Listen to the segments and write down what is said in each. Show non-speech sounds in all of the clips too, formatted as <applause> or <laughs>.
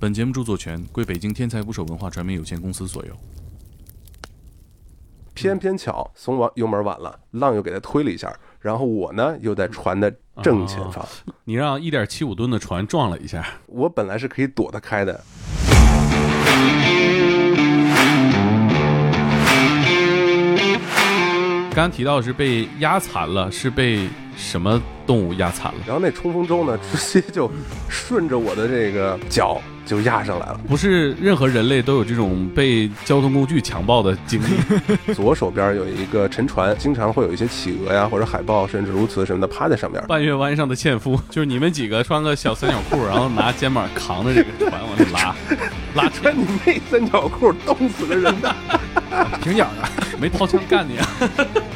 本节目著作权归北京天才捕手文化传媒有限公司所有。偏偏巧松完油门晚了，浪又给他推了一下，然后我呢又在船的正前方，你让一点七五吨的船撞了一下，我本来是可以躲得开的。刚刚提到是被压残了，是被什么动物压惨了？然后那冲锋舟呢，直接就顺着我的这个脚就压上来了。不是任何人类都有这种被交通工具强暴的经历。<laughs> 左手边有一个沉船，经常会有一些企鹅呀或者海豹，甚至如此什么的趴在上面。半月湾上的纤夫，就是你们几个穿个小三角裤，然后拿肩膀扛着这个船往里拉，<laughs> 拉穿你妹三角裤冻死了人的，<laughs> 挺痒的。没掏枪干你啊！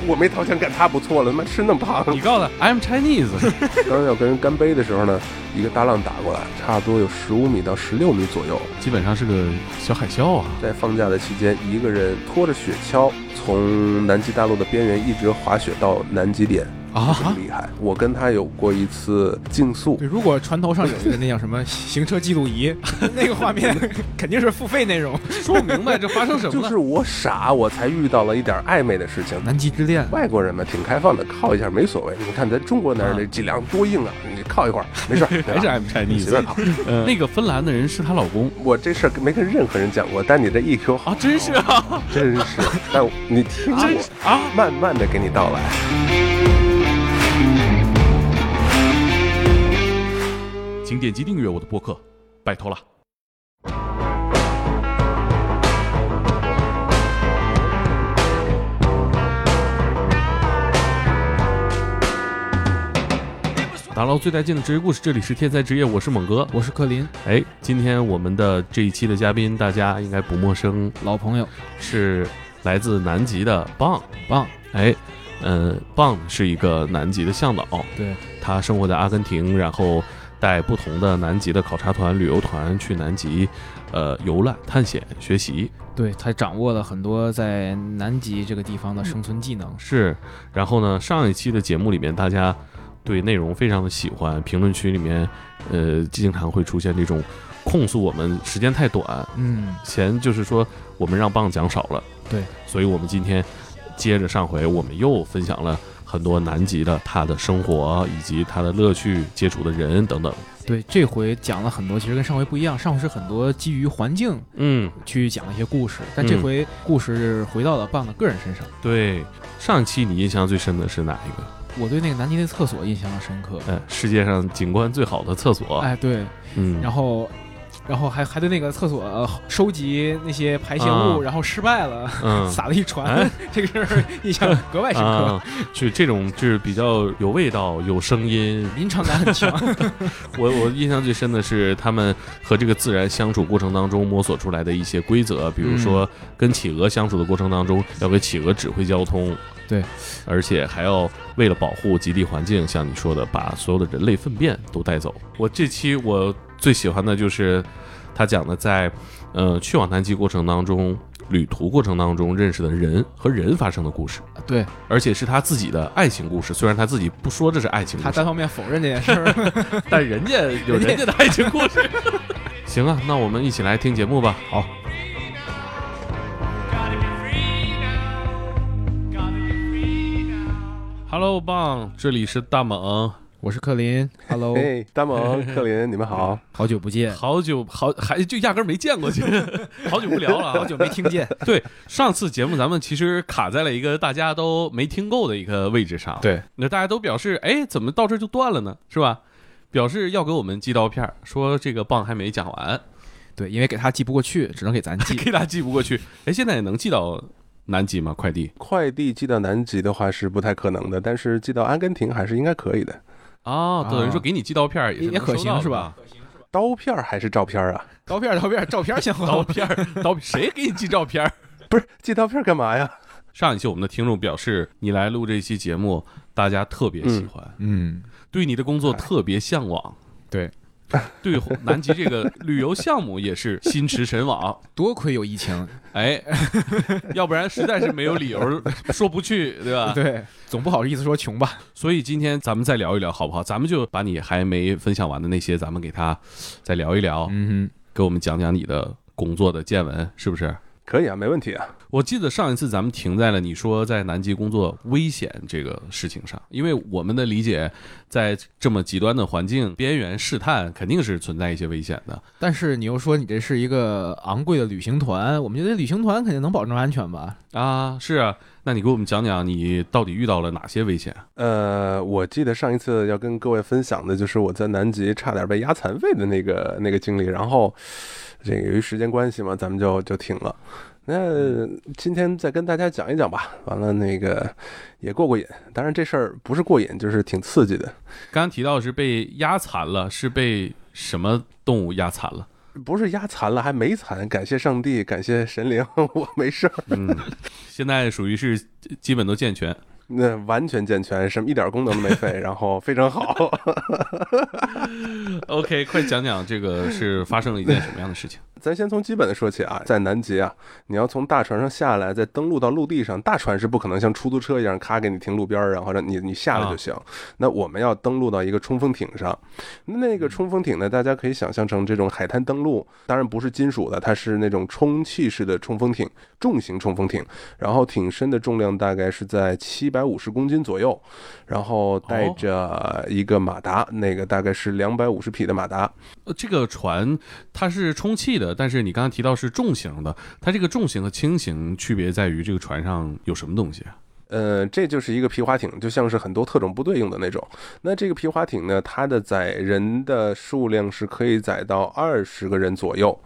我没掏钱干他不错了，他妈吃那么胖。你告诉他，I'm Chinese。<laughs> 刚要跟人干杯的时候呢，一个大浪打过来，差不多有十五米到十六米左右，基本上是个小海啸啊。在放假的期间，一个人拖着雪橇从南极大陆的边缘一直滑雪到南极点。啊，厉害！我跟他有过一次竞速。对，如果船头上有一个那叫什么 <laughs> 行车记录仪，<laughs> 那个画面 <laughs> 肯定是付费内容。说不明白这发生什么了？就是我傻，我才遇到了一点暧昧的事情。南极之恋，外国人嘛，挺开放的，靠一下没所谓。你看咱中国男人那脊梁多硬啊，你靠一会儿没事，还是 I'm Chinese，随便靠。那个芬兰的人是她老公，我这事儿没跟任何人讲过，但你这 EQ 好，真是啊，真是。但你听我啊，慢慢的给你道来。请点击订阅我的播客，拜托了。打捞最带劲的职业故事，这里是天才职业，我是猛哥，我是克林。哎，今天我们的这一期的嘉宾，大家应该不陌生，老朋友是来自南极的棒棒。哎，嗯，棒是一个南极的向导，对他生活在阿根廷，然后。带不同的南极的考察团、旅游团去南极，呃，游览、探险、学习。对他掌握了很多在南极这个地方的生存技能。是，然后呢，上一期的节目里面，大家对内容非常的喜欢，评论区里面，呃，经常会出现这种控诉我们时间太短。嗯，嫌就是说我们让棒讲少了。对，所以我们今天接着上回，我们又分享了。很多南极的他的生活以及他的乐趣、接触的人等等。对，这回讲了很多，其实跟上回不一样。上回是很多基于环境，嗯，去讲一些故事，但这回故事回到了棒的个人身上。对，上期你印象最深的是哪一个？我对那个南极的厕所印象深刻。嗯，世界上景观最好的厕所。哎，对，嗯，然后。然后还还对那个厕所收集那些排泄物，然后失败了，<laughs> 撒了一船，这个事儿印象格外深刻。就这种就是比较有味道、有声音，临场感很强。<laughs> 我我印象最深的是他们和这个自然相处过程当中摸索出来的一些规则，比如说跟企鹅相处的过程当中要给企鹅指挥交通，对，而且还要为了保护极地环境，像你说的，把所有的人类粪便都带走。我这期我。最喜欢的就是他讲的，在呃去往南极过程当中，旅途过程当中认识的人和人发生的故事。对，而且是他自己的爱情故事。虽然他自己不说这是爱情，他单方面否认这件事儿，<laughs> 但人家有人家的爱情故事。行啊，那我们一起来听节目吧。好。Hello，棒，这里是大猛。我是克林，Hello，嘿，大萌，<laughs> 克林，你们好，好久不见，好久好还就压根没见过去，<laughs> 好久不聊了，<laughs> 好久没听见。对，上次节目咱们其实卡在了一个大家都没听够的一个位置上，对，那大家都表示，哎，怎么到这就断了呢？是吧？表示要给我们寄刀片，说这个棒还没讲完，对，因为给他寄不过去，只能给咱寄，给他寄不过去。哎，现在也能寄到南极吗？快递？快递寄到南极的话是不太可能的，但是寄到阿根廷还是应该可以的。哦，等于说给你寄刀片也可行是吧？刀片还是照片啊？刀片，刀片，照片先。<laughs> 刀片，<laughs> 刀谁给你寄照片？<laughs> 不是寄刀片干嘛呀？上一期我们的听众表示，你来录这期节目，大家特别喜欢，嗯，对你的工作特别向往，对。<laughs> 对南极这个旅游项目也是心驰神往，<laughs> 多亏有疫情，哎，<laughs> 要不然实在是没有理由说不去，对吧？对，总不好意思说穷吧。所以今天咱们再聊一聊，好不好？咱们就把你还没分享完的那些，咱们给他再聊一聊。嗯，给我们讲讲你的工作的见闻，是不是？可以啊，没问题啊。我记得上一次咱们停在了你说在南极工作危险这个事情上，因为我们的理解，在这么极端的环境边缘试探，肯定是存在一些危险的。但是你又说你这是一个昂贵的旅行团，我们觉得旅行团肯定能保证安全吧？啊，是啊。那你给我们讲讲你到底遇到了哪些危险？呃，我记得上一次要跟各位分享的就是我在南极差点被压残废的那个那个经历，然后。这个由于时间关系嘛，咱们就就停了。那今天再跟大家讲一讲吧。完了，那个也过过瘾。当然这事儿不是过瘾，就是挺刺激的。刚刚提到是被压残了，是被什么动物压残了？不是压残了，还没残。感谢上帝，感谢神灵，<laughs> 我没事儿。嗯，现在属于是基本都健全。那完全健全，什么一点功能都没废，<laughs> 然后非常好。OK，快讲讲这个是发生了一件什么样的事情？咱先从基本的说起啊，在南极啊，你要从大船上下来，再登陆到陆地上，大船是不可能像出租车一样咔给你停路边然后让你你下来就行。那我们要登陆到一个冲锋艇上，那个冲锋艇呢，大家可以想象成这种海滩登陆，当然不是金属的，它是那种充气式的冲锋艇，重型冲锋艇，然后艇身的重量大概是在七百五十公斤左右，然后带着一个马达，那个大概是两百五十匹的马达。呃，这个船它是充气的。但是你刚刚提到是重型的，它这个重型和轻型区别在于这个船上有什么东西啊？呃，这就是一个皮划艇，就像是很多特种部队用的那种。那这个皮划艇呢，它的载人的数量是可以载到二十个人左右，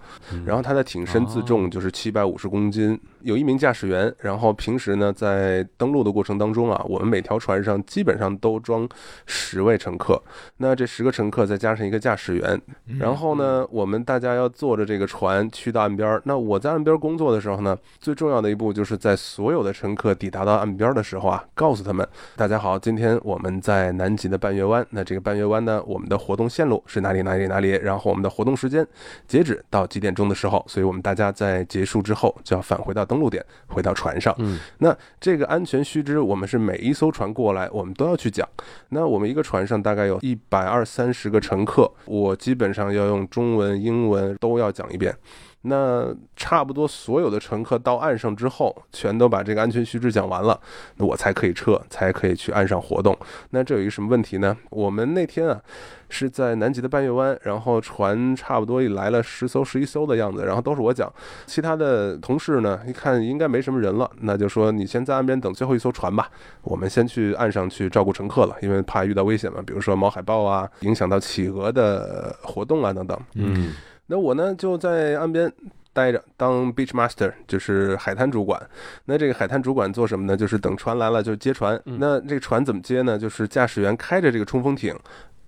然后它的艇身自重就是七百五十公斤。有一名驾驶员，然后平时呢，在登陆的过程当中啊，我们每条船上基本上都装十位乘客。那这十个乘客再加上一个驾驶员，然后呢，我们大家要坐着这个船去到岸边。那我在岸边工作的时候呢，最重要的一步就是在所有的乘客抵达到岸边的时候啊，告诉他们：大家好，今天我们在南极的半月湾。那这个半月湾呢，我们的活动线路是哪里哪里哪里？然后我们的活动时间截止到几点钟的时候？所以我们大家在结束之后就要返回到。登陆点回到船上，嗯，那这个安全须知，我们是每一艘船过来，我们都要去讲。那我们一个船上大概有一百二三十个乘客，我基本上要用中文、英文都要讲一遍。那差不多所有的乘客到岸上之后，全都把这个安全须知讲完了，那我才可以撤，才可以去岸上活动。那这有一个什么问题呢？我们那天啊是在南极的半月湾，然后船差不多也来了十艘、十一艘的样子，然后都是我讲。其他的同事呢，一看应该没什么人了，那就说你先在岸边等最后一艘船吧，我们先去岸上去照顾乘客了，因为怕遇到危险嘛，比如说毛海豹啊，影响到企鹅的活动啊等等。嗯。那我呢就在岸边待着，当 beach master，就是海滩主管。那这个海滩主管做什么呢？就是等船来了就接船。那这个船怎么接呢？就是驾驶员开着这个冲锋艇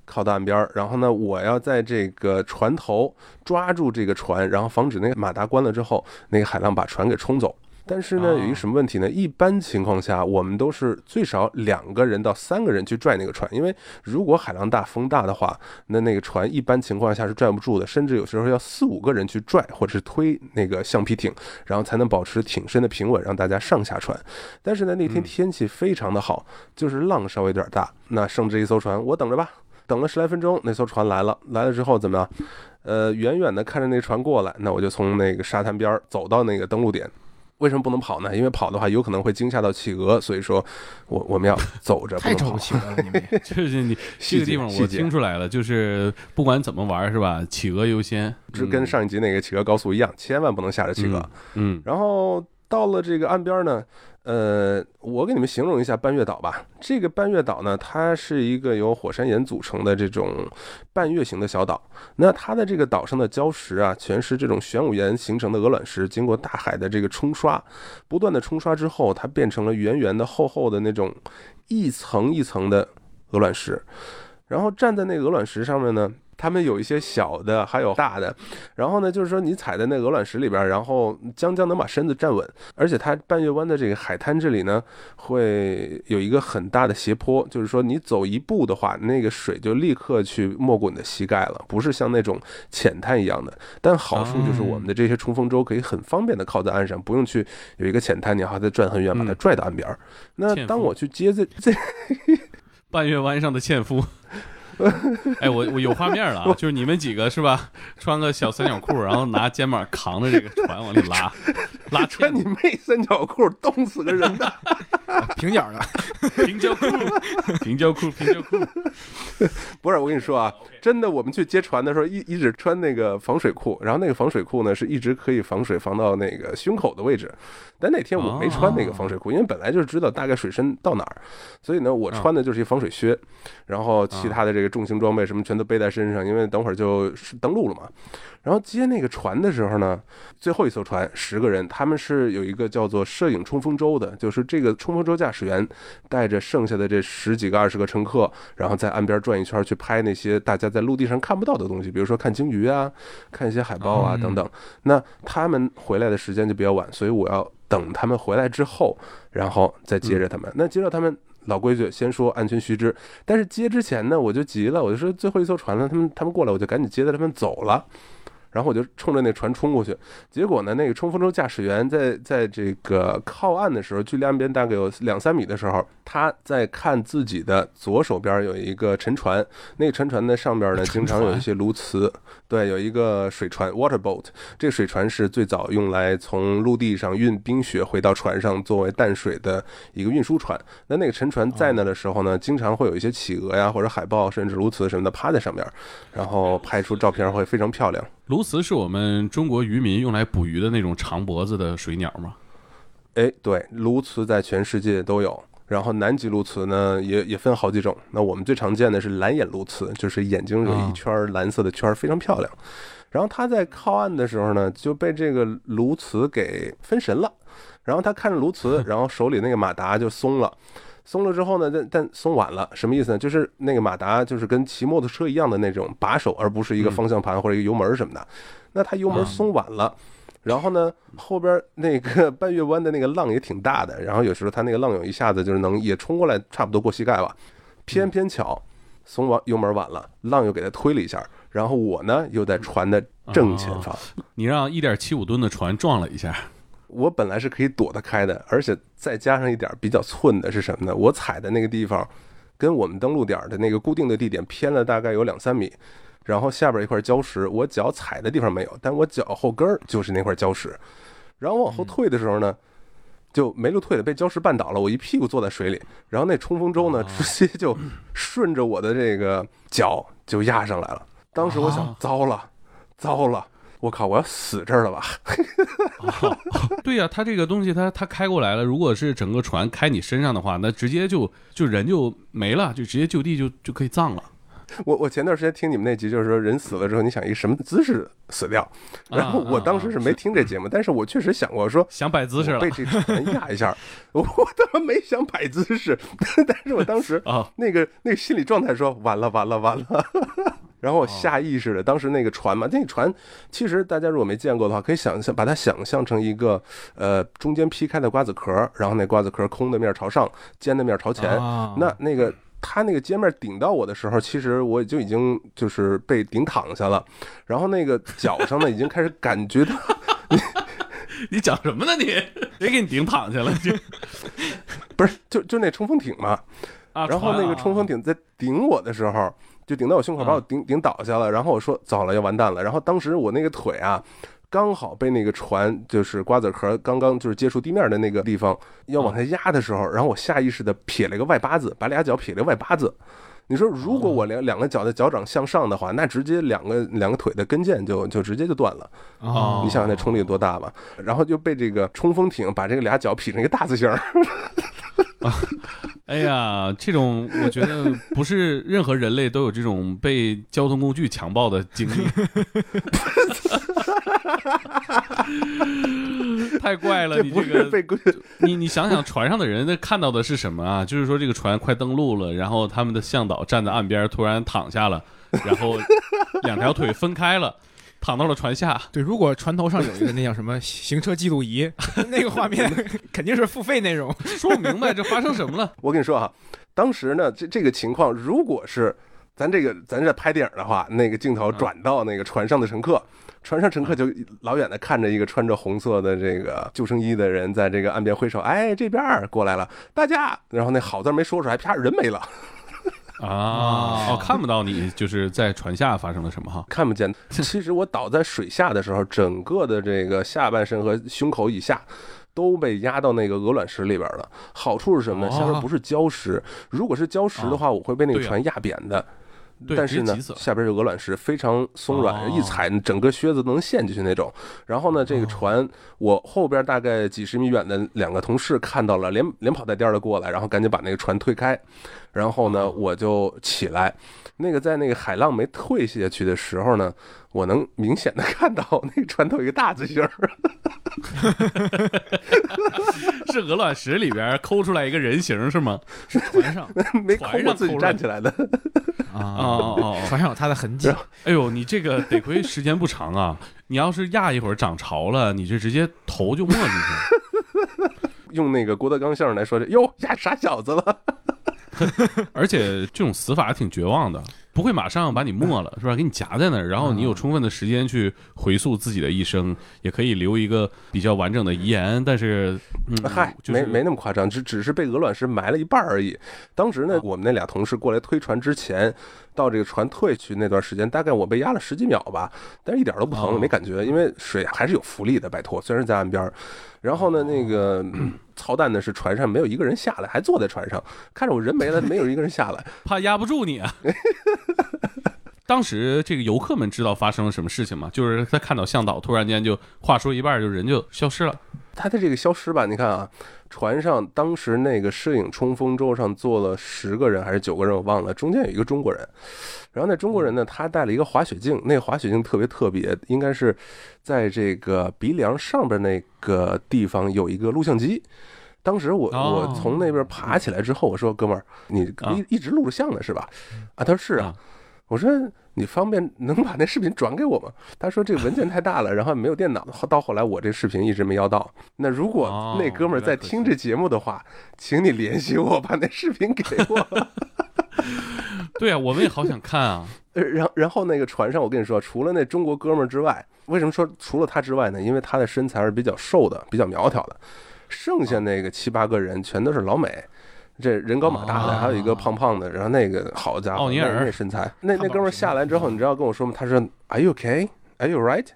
靠到岸边，然后呢，我要在这个船头抓住这个船，然后防止那个马达关了之后，那个海浪把船给冲走。但是呢，有一个什么问题呢？一般情况下，我们都是最少两个人到三个人去拽那个船，因为如果海浪大、风大的话，那那个船一般情况下是拽不住的，甚至有时候要四五个人去拽或者是推那个橡皮艇，然后才能保持艇身的平稳，让大家上下船。但是呢，那天天气非常的好，就是浪稍微有点大，那剩这一艘船，我等着吧。等了十来分钟，那艘船来了，来了之后怎么样？呃，远远的看着那船过来，那我就从那个沙滩边走到那个登陆点。为什么不能跑呢？因为跑的话有可能会惊吓到企鹅，所以说，我我们要走着。<laughs> 太丑企鹅了，你们 <laughs> 就是你这个地方我听出来了，就是不管怎么玩是吧？企鹅优先，就跟上一集那个企鹅高速一样，千万不能吓着企鹅。嗯，然后到了这个岸边呢。呃，我给你们形容一下半月岛吧。这个半月岛呢，它是一个由火山岩组成的这种半月形的小岛。那它的这个岛上的礁石啊，全是这种玄武岩形成的鹅卵石，经过大海的这个冲刷，不断的冲刷之后，它变成了圆圆的、厚厚的那种一层一层的鹅卵石。然后站在那鹅卵石上面呢。它们有一些小的，还有大的，然后呢，就是说你踩在那鹅卵石里边，然后将将能把身子站稳，而且它半月湾的这个海滩这里呢，会有一个很大的斜坡，就是说你走一步的话，那个水就立刻去没过你的膝盖了，不是像那种浅滩一样的。但好处就是我们的这些冲锋舟可以很方便的靠在岸上，不用去有一个浅滩，你还得转很远把它拽到岸边。那当我去接这这 <laughs> 半月湾上的纤夫。<laughs> 哎，我我有画面了，<laughs> 就是你们几个是吧？穿个小三角裤，然后拿肩膀扛着这个船往里拉，<laughs> 拉穿你妹三角裤，冻死个人的。平角的，平角裤，平角裤，平角裤。不是，我跟你说啊，真的，我们去接船的时候，一一直穿那个防水裤，然后那个防水裤呢，是一直可以防水防到那个胸口的位置。但那天我没穿那个防水裤，因为本来就是知道大概水深到哪儿，所以呢，我穿的就是一防水靴，然后其他的这个重型装备什么全都背在身上，因为等会儿就登陆了嘛。然后接那个船的时候呢，最后一艘船十个人，他们是有一个叫做摄影冲锋舟的，就是这个冲锋舟驾驶员带着剩下的这十几个、二十个乘客，然后在岸边转一圈去拍那些大家在陆地上看不到的东西，比如说看鲸鱼啊、看一些海豹啊等等。那他们回来的时间就比较晚，所以我要等他们回来之后，然后再接着他们。那接着他们。老规矩，先说安全须知。但是接之前呢，我就急了，我就说最后一艘船了，他们他们过来，我就赶紧接着他们走了。然后我就冲着那船冲过去，结果呢，那个冲锋舟驾驶员在在这个靠岸的时候，距离岸边大概有两三米的时候，他在看自己的左手边有一个沉船，那个沉船的上边呢，经常有一些鸬鹚，对，有一个水船 water boat，这个水船是最早用来从陆地上运冰雪回到船上作为淡水的一个运输船。那那个沉船在那的时候呢，经常会有一些企鹅呀或者海豹甚至鸬鹚什么的趴在上面，然后拍出照片会非常漂亮。鸬鹚是我们中国渔民用来捕鱼的那种长脖子的水鸟吗？哎，对，鸬鹚在全世界都有。然后南极鸬鹚呢，也也分好几种。那我们最常见的是蓝眼鸬鹚，就是眼睛有一圈蓝色的圈，非常漂亮。然后它在靠岸的时候呢，就被这个鸬鹚给分神了。然后它看着鸬鹚，然后手里那个马达就松了。松了之后呢，但但松晚了，什么意思呢？就是那个马达就是跟骑摩托车一样的那种把手，而不是一个方向盘或者一个油门什么的。那它油门松晚了，然后呢，后边那个半月湾的那个浪也挺大的，然后有时候它那个浪涌一下子就是能也冲过来，差不多过膝盖吧。偏偏巧，松完油门晚了，浪又给它推了一下，然后我呢又在船的正前方，你让一点七五吨的船撞了一下。我本来是可以躲得开的，而且再加上一点比较寸的是什么呢？我踩的那个地方，跟我们登陆点的那个固定的地点偏了大概有两三米，然后下边一块礁石，我脚踩的地方没有，但我脚后跟儿就是那块礁石。然后往后退的时候呢，就没路退了，被礁石绊倒了，我一屁股坐在水里，然后那冲锋舟呢，直接就顺着我的这个脚就压上来了。当时我想，糟了，糟了。我靠！我要死这儿了吧？对呀，他这个东西，他他开过来了。如果是整个船开你身上的话，那直接就就人就没了，就直接就地就就可以葬了。我我前段时间听你们那集，就是说人死了之后，你想一个什么姿势死掉？然后我当时是没听这节目，但是我确实想过说想摆姿势了，被这船压一下。<laughs> 我他妈没想摆姿势，<laughs> 但是我当时啊，那个那个心理状态说完了完了完了。然后我下意识的，当时那个船嘛，那个船其实大家如果没见过的话，可以想象把它想象成一个呃中间劈开的瓜子壳，然后那瓜子壳空的面朝上，尖的面朝前。那那个它那个尖面顶到我的时候，其实我就已经就是被顶躺下了，然后那个脚上呢已经开始感觉到，<laughs> 你讲什么呢？你谁给你顶躺下了？就 <laughs> 不是就就那冲锋艇嘛，然后那个冲锋艇在顶我的时候。就顶到我胸口，把我顶顶倒下了。然后我说：“糟了，要完蛋了。”然后当时我那个腿啊，刚好被那个船就是瓜子壳刚刚就是接触地面的那个地方要往下压的时候，然后我下意识的撇了个外八字，把俩脚撇了个外八字。你说如果我两两个脚的脚掌向上的话，那直接两个两个腿的跟腱就就直接就断了。哦，你想想那冲力有多大吧？然后就被这个冲锋艇把这个俩脚劈成一个大字形。<laughs> 哎呀，这种我觉得不是任何人类都有这种被交通工具强暴的经历，<laughs> 太怪了！你这个被你你想想，船上的人那看到的是什么啊？就是说这个船快登陆了，然后他们的向导站在岸边，突然躺下了，然后两条腿分开了。躺到了船下。对，如果船头上有一个那叫什么行车记录仪，<laughs> 那个画面 <laughs> 肯定是付费内容。说不明白这发生什么了。<laughs> 我跟你说啊，当时呢，这这个情况，如果是咱这个咱这拍电影的话，那个镜头转到那个船上的乘客，船上乘客就老远的看着一个穿着红色的这个救生衣的人在这个岸边挥手，哎，这边过来了，大家。然后那好字没说出来，啪，人没了。啊，哦，看不到你就是在船下发生了什么哈，看不见。其实我倒在水下的时候，整个的这个下半身和胸口以下都被压到那个鹅卵石里边了。好处是什么呢？下面不是礁石，如果是礁石的话，我会被那个船压扁的。但是呢，下边是鹅卵石，非常松软，一踩整个靴子都能陷进去那种。然后呢，这个船我后边大概几十米远的两个同事看到了，连连跑带颠的过来，然后赶紧把那个船推开。然后呢，我就起来。那个在那个海浪没退下去的时候呢，我能明显的看到那个船头一个大字形，<laughs> 是鹅卵石里边抠出来一个人形是吗？是船上 <laughs> 没抠过自己站起来的。啊哦哦，船上有他的痕迹。哎呦，你这个得亏时间不长啊！你要是压一会儿涨潮了，你这直接头就没进去。<laughs> 用那个郭德纲相声来说，这哟压傻小子了。<laughs> 而且这种死法挺绝望的。不会马上把你没了，是吧？给你夹在那儿，然后你有充分的时间去回溯自己的一生，也可以留一个比较完整的遗言。但是，嗨，没没那么夸张，只只是被鹅卵石埋了一半而已。当时呢，我们那俩同事过来推船之前，到这个船退去那段时间，大概我被压了十几秒吧，但是一点都不疼，没感觉，因为水还是有浮力的。拜托，虽然在岸边。然后呢，那个操蛋的是船上没有一个人下来，还坐在船上看着我人没了，没有一个人下来，<laughs> 怕压不住你啊。<laughs> 当时这个游客们知道发生了什么事情吗？就是他看到向导突然间就话说一半就人就消失了。他的这个消失吧，你看啊，船上当时那个摄影冲锋舟上坐了十个人还是九个人，我忘了，中间有一个中国人。然后那中国人呢，他带了一个滑雪镜，那个滑雪镜特别特别，应该是在这个鼻梁上边那个地方有一个录像机。当时我我从那边爬起来之后，我说哥们儿，你一一直录着像呢是吧？啊，他说是啊。我说你方便能把那视频转给我吗？<laughs> 他说这个文件太大了，<laughs> 然后没有电脑。到后来我这视频一直没要到。那如果那哥们儿在听这节目的话，请你联系我，把那视频给我。<laughs> 对啊，我们也好想看啊。然然后那个船上，我跟你说，除了那中国哥们儿之外，为什么说除了他之外呢？因为他的身材是比较瘦的，比较苗条的。剩下那个七八个人全都是老美。这人高马大的，还有一个胖胖的，然后那个好家伙，那身材，那那哥们下来之后，你知道跟我说吗？他说：“Are you okay? Are you right?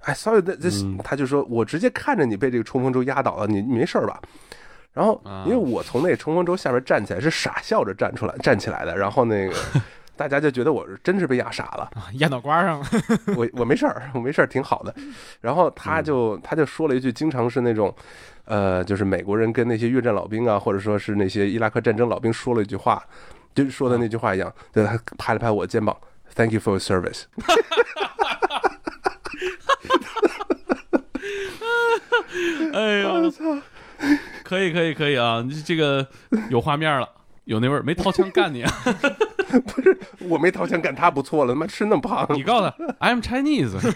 I saw you this。”他就说：“我直接看着你被这个冲锋舟压倒了，你你没事吧？”然后因为我从那冲锋舟下边站起来，是傻笑着站出来站起来的，然后那个大家就觉得我是真是被压傻了，压脑瓜上了。<laughs> 我我没事儿，我没事儿，挺好的。然后他就他就说了一句，经常是那种。呃，就是美国人跟那些越战老兵啊，或者说是那些伊拉克战争老兵说了一句话，就说的那句话一样，对他拍了拍我肩膀，Thank you for your service。<laughs> 哎呦，我 <laughs> 操！可以可以可以啊，你这个有画面了，有那味儿，没掏枪干你啊？<laughs> 不是，我没掏钱干他不错了，他妈吃那么胖。你告诉他，I'm Chinese。<laughs>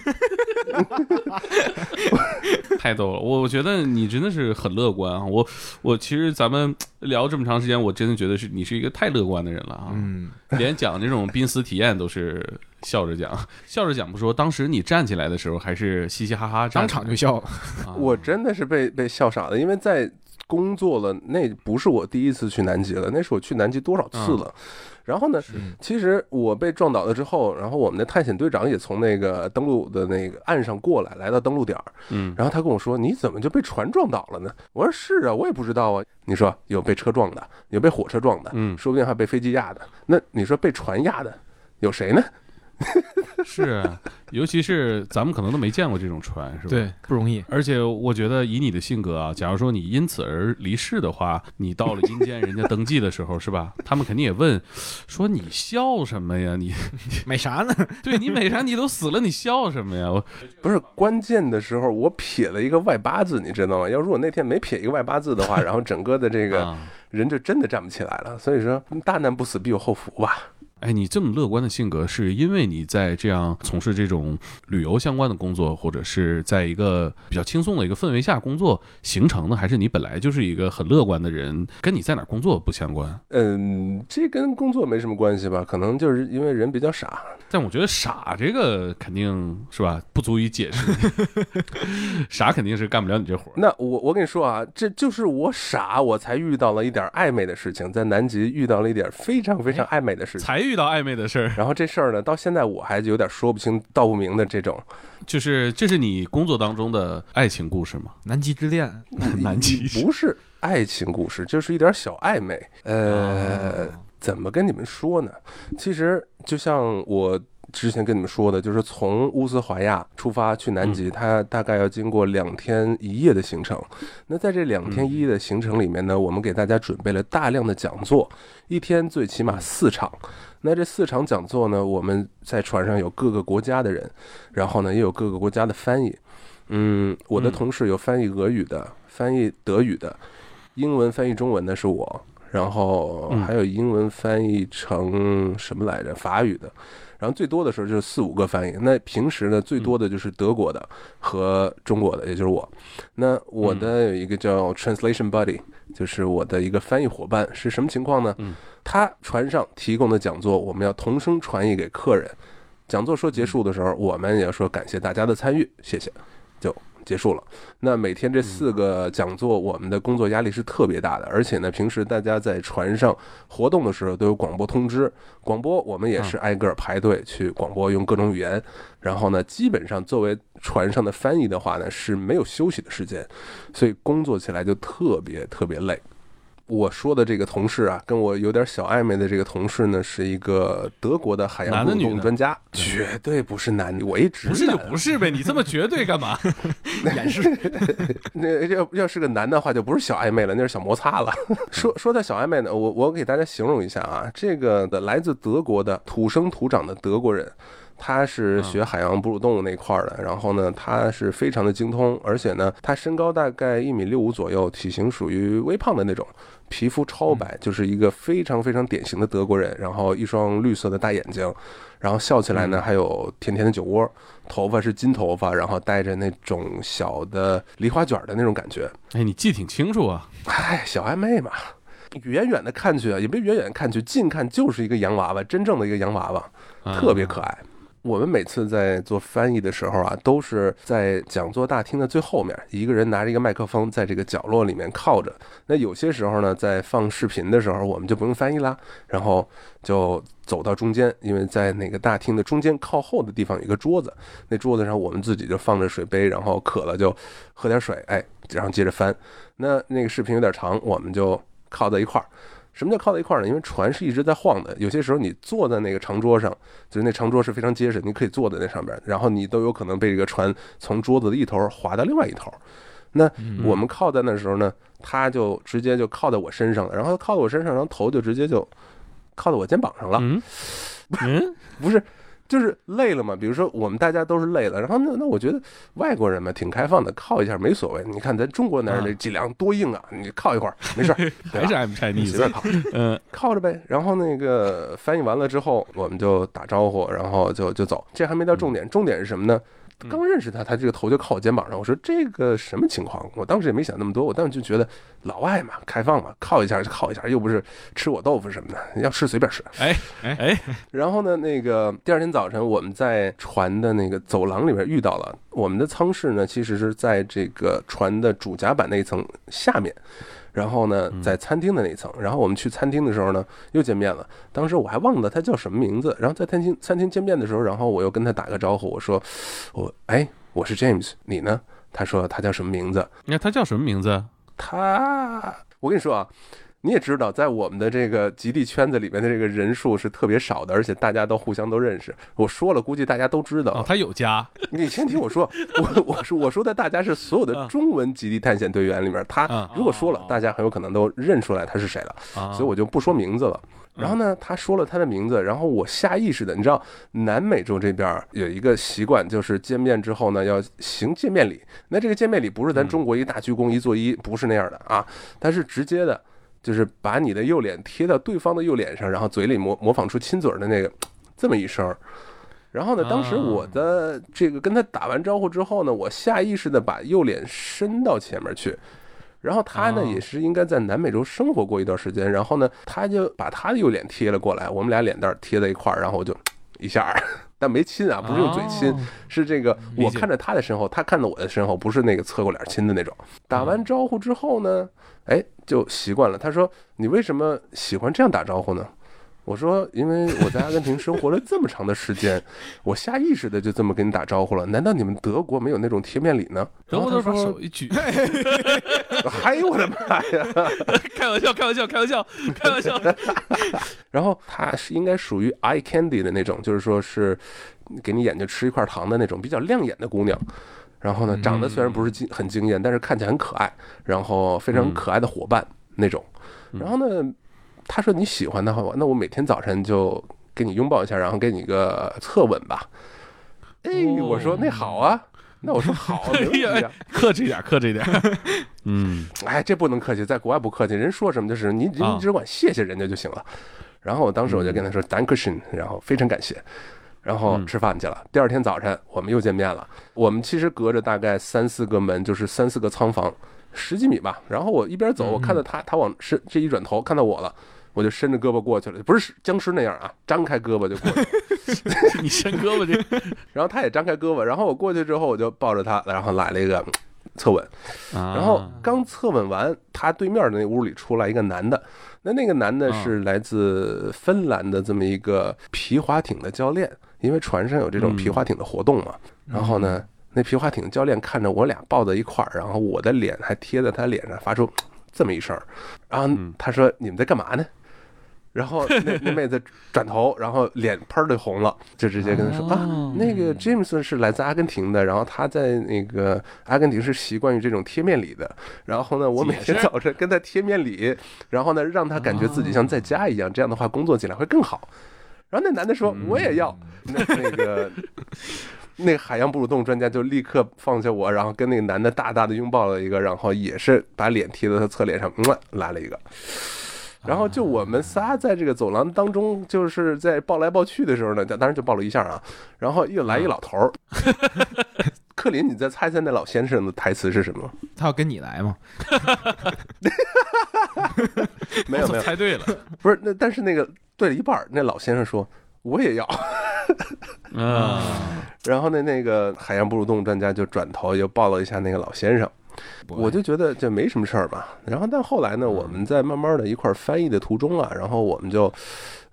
太逗了，我我觉得你真的是很乐观啊！我我其实咱们聊这么长时间，我真的觉得是你是一个太乐观的人了啊！嗯，连讲这种濒死体验都是笑着讲，笑着讲不说，当时你站起来的时候还是嘻嘻哈哈，当场就笑了。我真的是被被笑傻了，因为在工作了，那不是我第一次去南极了，那是我去南极多少次了。然后呢？其实我被撞倒了之后，然后我们的探险队长也从那个登陆的那个岸上过来，来到登陆点儿。嗯，然后他跟我说：“你怎么就被船撞倒了呢？”我说：“是啊，我也不知道啊。”你说有被车撞的，有被火车撞的，嗯，说不定还被飞机压的。那你说被船压的有谁呢？<laughs> 是，尤其是咱们可能都没见过这种船，是吧？对，不容易。而且我觉得以你的性格啊，假如说你因此而离世的话，你到了阴间，人家登记的时候，是吧？<laughs> 他们肯定也问，说你笑什么呀？<laughs> 你美啥呢？对你美啥？你都死了，你笑什么呀？我不是关键的时候，我撇了一个外八字，你知道吗？要如果那天没撇一个外八字的话，然后整个的这个人就真的站不起来了。所以说，大难不死必有后福吧。哎，你这么乐观的性格，是因为你在这样从事这种旅游相关的工作，或者是在一个比较轻松的一个氛围下工作形成的，还是你本来就是一个很乐观的人，跟你在哪工作不相关？嗯，这跟工作没什么关系吧？可能就是因为人比较傻。但我觉得傻这个肯定是吧，不足以解释。<laughs> 傻肯定是干不了你这活。那我我跟你说啊，这就是我傻，我才遇到了一点暧昧的事情，在南极遇到了一点非常非常暧昧的事情，才遇到暧昧的事儿。然后这事儿呢，到现在我还有点说不清道不明的这种。就是这是你工作当中的爱情故事吗？南极之恋，<laughs> 南极不是爱情故事，就是一点小暧昧。呃，怎么跟你们说呢？其实就像我。之前跟你们说的，就是从乌斯怀亚出发去南极，它大概要经过两天一夜的行程。那在这两天一夜的行程里面呢，我们给大家准备了大量的讲座，一天最起码四场。那这四场讲座呢，我们在船上有各个国家的人，然后呢也有各个国家的翻译。嗯，我的同事有翻译俄语的，翻译德语的，英文翻译中文的是我，然后还有英文翻译成什么来着？法语的。然后最多的时候就是四五个翻译，那平时呢最多的就是德国的和中国的，也就是我。那我的有一个叫 translation buddy，就是我的一个翻译伙伴，是什么情况呢？他船上提供的讲座，我们要同声传译给客人。讲座说结束的时候，我们也要说感谢大家的参与，谢谢。就。结束了。那每天这四个讲座，我们的工作压力是特别大的。而且呢，平时大家在船上活动的时候都有广播通知，广播我们也是挨个排队去广播，用各种语言。然后呢，基本上作为船上的翻译的话呢，是没有休息的时间，所以工作起来就特别特别累。我说的这个同事啊，跟我有点小暧昧的这个同事呢，是一个德国的海洋动物专家，绝对不是男的。我一直不是就不是呗，<laughs> 你这么绝对干嘛？<laughs> 掩饰。那 <laughs> 要要是个男的话，就不是小暧昧了，那是小摩擦了。说说到小暧昧呢，我我给大家形容一下啊，这个的来自德国的土生土长的德国人。他是学海洋哺乳动物那块儿的，然后呢，他是非常的精通，而且呢，他身高大概一米六五左右，体型属于微胖的那种，皮肤超白，就是一个非常非常典型的德国人。然后一双绿色的大眼睛，然后笑起来呢还有甜甜的酒窝，头发是金头发，然后带着那种小的梨花卷的那种感觉。哎，你记挺清楚啊！哎，小暧昧嘛，远远的看去啊，也别远远看去，近看就是一个洋娃娃，真正的一个洋娃娃，特别可爱。我们每次在做翻译的时候啊，都是在讲座大厅的最后面，一个人拿着一个麦克风，在这个角落里面靠着。那有些时候呢，在放视频的时候，我们就不用翻译啦，然后就走到中间，因为在那个大厅的中间靠后的地方有一个桌子，那桌子上我们自己就放着水杯，然后渴了就喝点水，哎，然后接着翻。那那个视频有点长，我们就靠在一块儿。什么叫靠在一块儿呢？因为船是一直在晃的，有些时候你坐在那个长桌上，就是那长桌是非常结实，你可以坐在那上边，然后你都有可能被这个船从桌子的一头滑到另外一头。那我们靠在那时候呢，他就直接就靠在我身上了，然后靠在我身上，然后头就直接就靠在我肩膀上了。<laughs> 嗯，不是。就是累了嘛，比如说我们大家都是累了，然后那那我觉得外国人嘛挺开放的，靠一下没所谓。你看咱中国男人这脊梁多硬啊，你靠一会儿没事，<laughs> 还是 I'm Chinese，随便靠，嗯，<laughs> 靠着呗。然后那个翻译完了之后，我们就打招呼，然后就就走。这还没到重点，重点是什么呢？刚认识他，他这个头就靠我肩膀上。我说这个什么情况？我当时也没想那么多，我当时就觉得老外嘛，开放嘛，靠一下就靠一下，又不是吃我豆腐什么的，要吃随便吃。哎哎哎！<laughs> 然后呢，那个第二天早晨，我们在船的那个走廊里边遇到了。我们的舱室呢，其实是在这个船的主甲板那一层下面。然后呢，在餐厅的那一层，然后我们去餐厅的时候呢，又见面了。当时我还忘了他叫什么名字。然后在餐厅餐厅见面的时候，然后我又跟他打个招呼，我说：“我哎，我是 James，你呢？”他说他叫什么名字？你看他叫什么名字？他，我跟你说啊。你也知道，在我们的这个极地圈子里面的这个人数是特别少的，而且大家都互相都认识。我说了，估计大家都知道。他有家，<laughs> 你先听我说。我我说我说的大家是所有的中文极地探险队员里面，他如果说了，大家很有可能都认出来他是谁了。所以我就不说名字了。然后呢，他说了他的名字，然后我下意识的，你知道，南美洲这边有一个习惯，就是见面之后呢要行见面礼。那这个见面礼不是咱中国一大鞠躬一作揖，不是那样的啊，他是直接的。就是把你的右脸贴到对方的右脸上，然后嘴里模模仿出亲嘴的那个这么一声。然后呢，当时我的这个跟他打完招呼之后呢，我下意识的把右脸伸到前面去。然后他呢，也是应该在南美洲生活过一段时间。然后呢，他就把他的右脸贴了过来，我们俩脸蛋贴在一块儿，然后我就 <tsk> 一下，但没亲啊，不是用嘴亲，是这个我看着他的身后，他看着我的身后，不是那个侧过脸亲的那种。打完招呼之后呢，哎，就习惯了。他说：“你为什么喜欢这样打招呼呢？”我说，因为我在阿根廷生活了这么长的时间，我下意识的就这么跟你打招呼了。难道你们德国没有那种贴面礼呢？德国都把手一举，<laughs> 哎呦我的妈呀！开玩笑，开玩笑，开玩笑，开玩笑。<laughs> <laughs> 然后他是应该属于 eye candy 的那种，就是说是给你眼睛吃一块糖的那种比较亮眼的姑娘。然后呢，长得虽然不是惊很惊艳，但是看起来很可爱，然后非常可爱的伙伴那种。然后呢？他说你喜欢的话，那我每天早晨就给你拥抱一下，然后给你个侧吻吧。哎，我说那好啊，那我说好啊，<laughs> 客气点，客气点。嗯，<laughs> 哎，这不能客气，在国外不客气，人说什么就是你，你只管谢谢人家就行了。然后我当时我就跟他说 d a n k s h n 然后非常感谢，然后吃饭去了。第二天早晨我们又见面了，我们其实隔着大概三四个门，就是三四个仓房，十几米吧。然后我一边走，我看到他，他往是这一转头看到我了。我就伸着胳膊过去了，不是僵尸那样啊，张开胳膊就过去。<laughs> 你伸胳膊去，<laughs> 然后他也张开胳膊，然后我过去之后，我就抱着他，然后来了一个侧吻。然后刚侧吻完，他对面的那屋里出来一个男的，那那个男的是来自芬兰的这么一个皮划艇的教练，因为船上有这种皮划艇的活动嘛。然后呢，那皮划艇教练看着我俩抱在一块儿，然后我的脸还贴在他脸上，发出这么一声，然后他说：“你们在干嘛呢？”然后那那妹子转头，然后脸喷的红了，就直接跟他说啊，那个 James 是来自阿根廷的，然后他在那个阿根廷是习惯于这种贴面礼的。然后呢，我每天早晨跟他贴面礼，然后呢，让他感觉自己像在家一样，这样的话工作起来会更好。然后那男的说我也要，<laughs> 那那个那海洋哺乳动物专家就立刻放下我，然后跟那个男的大大的拥抱了一个，然后也是把脸贴在他侧脸上，嗯，来了一个。然后就我们仨在这个走廊当中，就是在抱来抱去的时候呢，当然就抱了一下啊。然后又来一老头儿，<laughs> 克林，你再猜猜那老先生的台词是什么？<laughs> 他要跟你来吗？没 <laughs> 有没有，猜对了，不是那，但是那个对了一半，那老先生说我也要啊。然后呢那个海洋哺乳动物专家就转头又抱了一下那个老先生。我就觉得这没什么事儿吧，然后但后来呢，我们在慢慢的一块翻译的途中啊，然后我们就，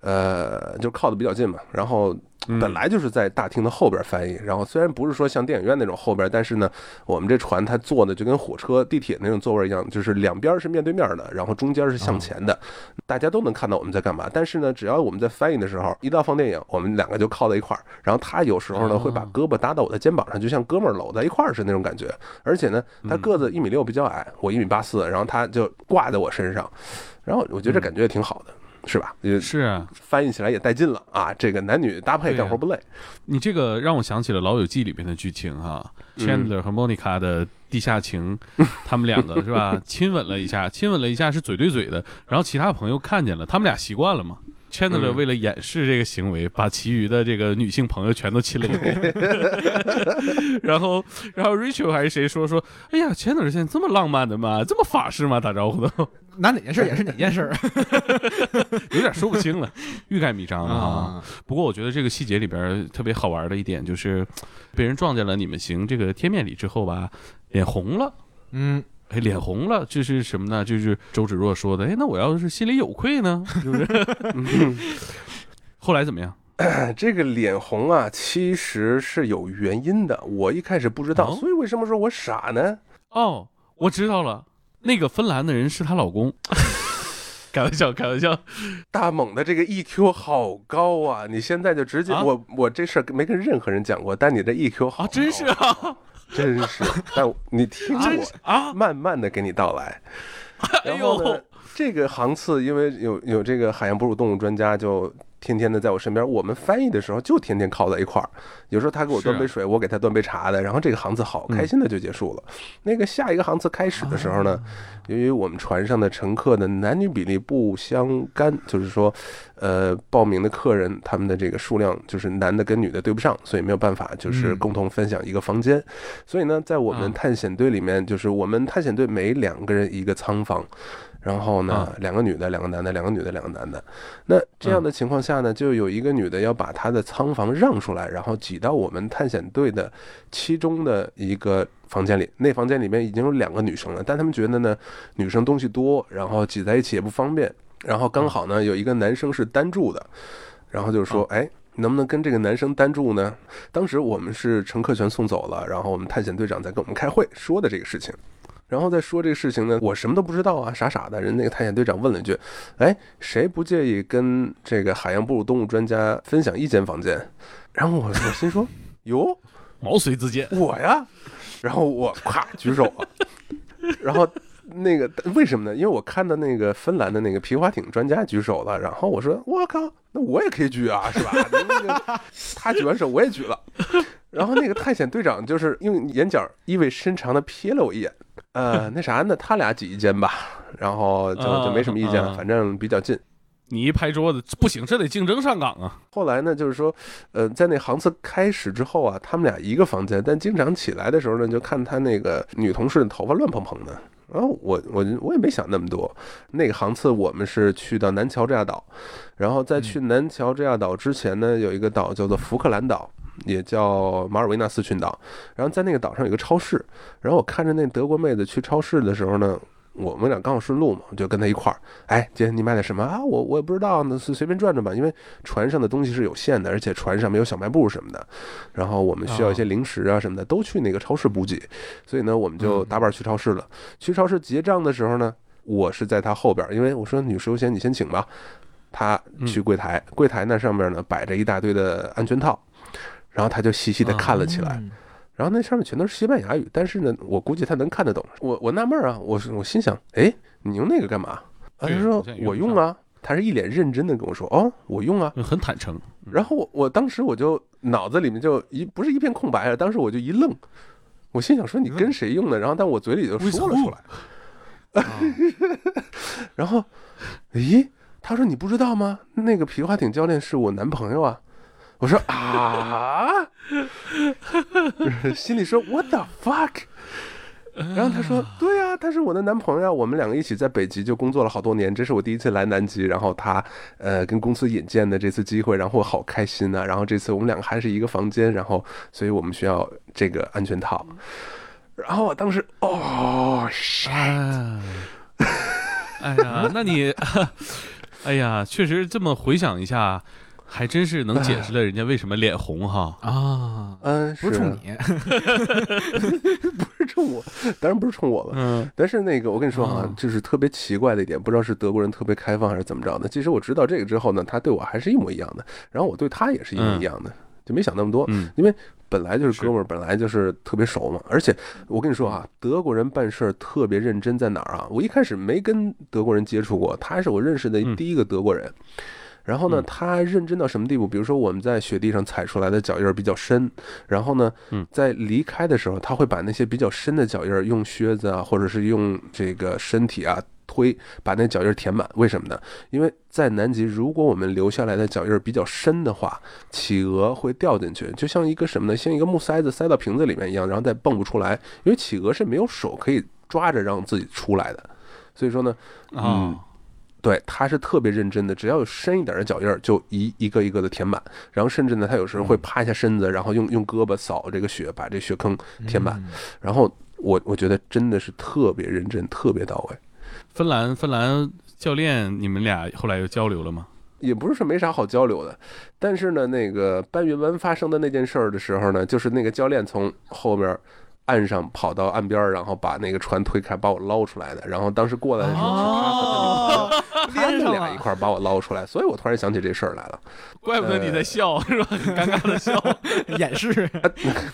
呃，就靠的比较近嘛，然后。本来就是在大厅的后边翻译，然后虽然不是说像电影院那种后边，但是呢，我们这船它坐的就跟火车、地铁那种座位一样，就是两边是面对面的，然后中间是向前的，大家都能看到我们在干嘛。但是呢，只要我们在翻译的时候，一到放电影，我们两个就靠在一块儿，然后他有时候呢会把胳膊搭到我的肩膀上，就像哥们儿搂在一块儿是那种感觉。而且呢，他个子一米六比较矮，我一米八四，然后他就挂在我身上，然后我觉得这感觉也挺好的。是吧？是啊，翻译起来也带劲了啊！这个男女搭配干活不累。你这个让我想起了《老友记》里面的剧情哈，Chandler 和 Monica 的地下情，<laughs> 他们两个是吧？亲吻了一下，亲吻了一下是嘴对嘴的，然后其他朋友看见了，他们俩习惯了嘛。Chandler 为了掩饰这个行为，把其余的这个女性朋友全都亲了一遍。然后，然后 Rachel 还是谁说说，哎呀，Chandler 现在这么浪漫的吗？这么法式吗？打招呼都。拿哪件事也是哪件事，<laughs> 有点说不清了，欲盖弥彰啊。不过我觉得这个细节里边特别好玩的一点就是，被人撞见了你们行这个贴面礼之后吧，脸红了。嗯，哎，脸红了，这是什么呢？就是周芷若说的。哎，那我要是心里有愧呢？<laughs> 是不是？<laughs> 后来怎么样？<coughs> 这个脸红啊，其实是有原因的。我一开始不知道，所以为什么说我傻呢？哦，我知道了。那个芬兰的人是她老公，<laughs> 开玩笑，开玩笑。大猛的这个 EQ 好高啊！你现在就直接我我这事儿没跟任何人讲过，但你的 EQ 好，真是啊，真是。<laughs> 但你听我啊，慢慢的给你道来。然后呢，这个航次因为有有这个海洋哺乳动物专家就天天的在我身边。我们翻译的时候就天天靠在一块儿，有时候他给我端杯水，我给他端杯茶的，然后这个航次好开心的就结束了。那个下一个航次开始的时候呢，由于我们船上的乘客的男女比例不相干，就是说，呃，报名的客人他们的这个数量就是男的跟女的对不上，所以没有办法就是共同分享一个房间。所以呢，在我们探险队里面，就是我们探险队每两个人一个舱房。然后呢，两个女的，两个男的，两个女的，两个男的。那这样的情况下呢，就有一个女的要把她的仓房让出来，然后挤到我们探险队的其中的一个房间里。那房间里面已经有两个女生了，但他们觉得呢，女生东西多，然后挤在一起也不方便。然后刚好呢，有一个男生是单住的，然后就说：“哎，能不能跟这个男生单住呢？”当时我们是乘客全送走了，然后我们探险队长在跟我们开会说的这个事情。然后再说这个事情呢，我什么都不知道啊，傻傻的。人那个探险队长问了一句：“哎，谁不介意跟这个海洋哺乳动物专家分享一间房间？”然后我我心说：“哟，毛遂自荐，我呀。”然后我咵举手了。然后那个为什么呢？因为我看到那个芬兰的那个皮划艇专家举手了。然后我说：“我靠，那我也可以举啊，是吧？” <laughs> 那个他举完手，我也举了。然后那个探险队长就是用眼角意味深长的瞥了我一眼。呃，那啥呢？他俩挤一间吧，然后就就没什么意见了，反正比较近。你一拍桌子，不行，这得竞争上岗啊。后来呢，就是说，呃，在那航次开始之后啊，他们俩一个房间，但经常起来的时候呢，就看他那个女同事的头发乱蓬蓬的。然后我我我也没想那么多。那个航次我们是去到南乔治亚岛，然后在去南乔治亚岛之前呢，有一个岛叫做福克兰岛。也叫马尔维纳斯群岛，然后在那个岛上有个超市，然后我看着那德国妹子去超市的时候呢，我们俩刚好顺路嘛，就跟她一块儿，哎，姐，你买点什么啊？我我也不知道，那是随便转转吧，因为船上的东西是有限的，而且船上没有小卖部什么的，然后我们需要一些零食啊什么的，都去那个超市补给，所以呢，我们就搭伴去超市了。去超市结账的时候呢，我是在她后边，因为我说女士优先，你先请吧。她去柜台，柜台那上面呢摆着一大堆的安全套。然后他就细细的看了起来，然后那上面全都是西班牙语，但是呢，我估计他能看得懂。我我纳闷啊，我我心想，哎，你用那个干嘛？他说我用啊，他是一脸认真的跟我说，哦，我用啊，很坦诚。然后我我当时我就脑子里面就一不是一片空白啊，当时我就一愣，我心想说你跟谁用的？然后但我嘴里就说了出来，<laughs> 然后，咦，他说你不知道吗？那个皮划艇教练是我男朋友啊。我说啊，心里说 What the fuck？然后他说对啊，他是我的男朋友，我们两个一起在北极就工作了好多年，这是我第一次来南极，然后他呃跟公司引荐的这次机会，然后我好开心啊，然后这次我们两个还是一个房间，然后所以我们需要这个安全套。然后我当时哦，shit，哎呀，那你，<laughs> 哎呀，确实这么回想一下。还真是能解释了人家为什么脸红哈啊，嗯，不是冲你，<laughs> 不是冲我，当然不是冲我了。嗯，但是那个我跟你说啊，就是特别奇怪的一点，不知道是德国人特别开放还是怎么着的。其实我知道这个之后呢，他对我还是一模一样的，然后我对他也是一模一样的，就没想那么多。嗯，因为本来就是哥们儿，本来就是特别熟嘛。而且我跟你说啊，德国人办事儿特别认真，在哪儿啊？我一开始没跟德国人接触过，他是我认识的第一个德国人。然后呢，他认真到什么地步？比如说我们在雪地上踩出来的脚印儿比较深，然后呢，在离开的时候，他会把那些比较深的脚印儿用靴子啊，或者是用这个身体啊推，把那脚印儿填满。为什么呢？因为在南极，如果我们留下来的脚印儿比较深的话，企鹅会掉进去，就像一个什么呢？像一个木塞子塞到瓶子里面一样，然后再蹦不出来。因为企鹅是没有手可以抓着让自己出来的，所以说呢，嗯。对，他是特别认真的，只要有深一点的脚印儿，就一一个一个的填满。然后甚至呢，他有时候会趴下身子，然后用用胳膊扫这个雪，把这雪坑填满。然后我我觉得真的是特别认真，特别到位。芬兰芬兰教练，你们俩后来又交流了吗？也不是说没啥好交流的，但是呢，那个搬运湾发生的那件事儿的时候呢，就是那个教练从后边。岸上跑到岸边，然后把那个船推开，把我捞出来的。然后当时过来的时候，是他和他女朋友。<laughs> 连着俩一块把我捞出来，<laughs> 所以我突然想起这事儿来了。怪不得你在笑，是吧？很 <laughs> 尴尬的笑，掩饰。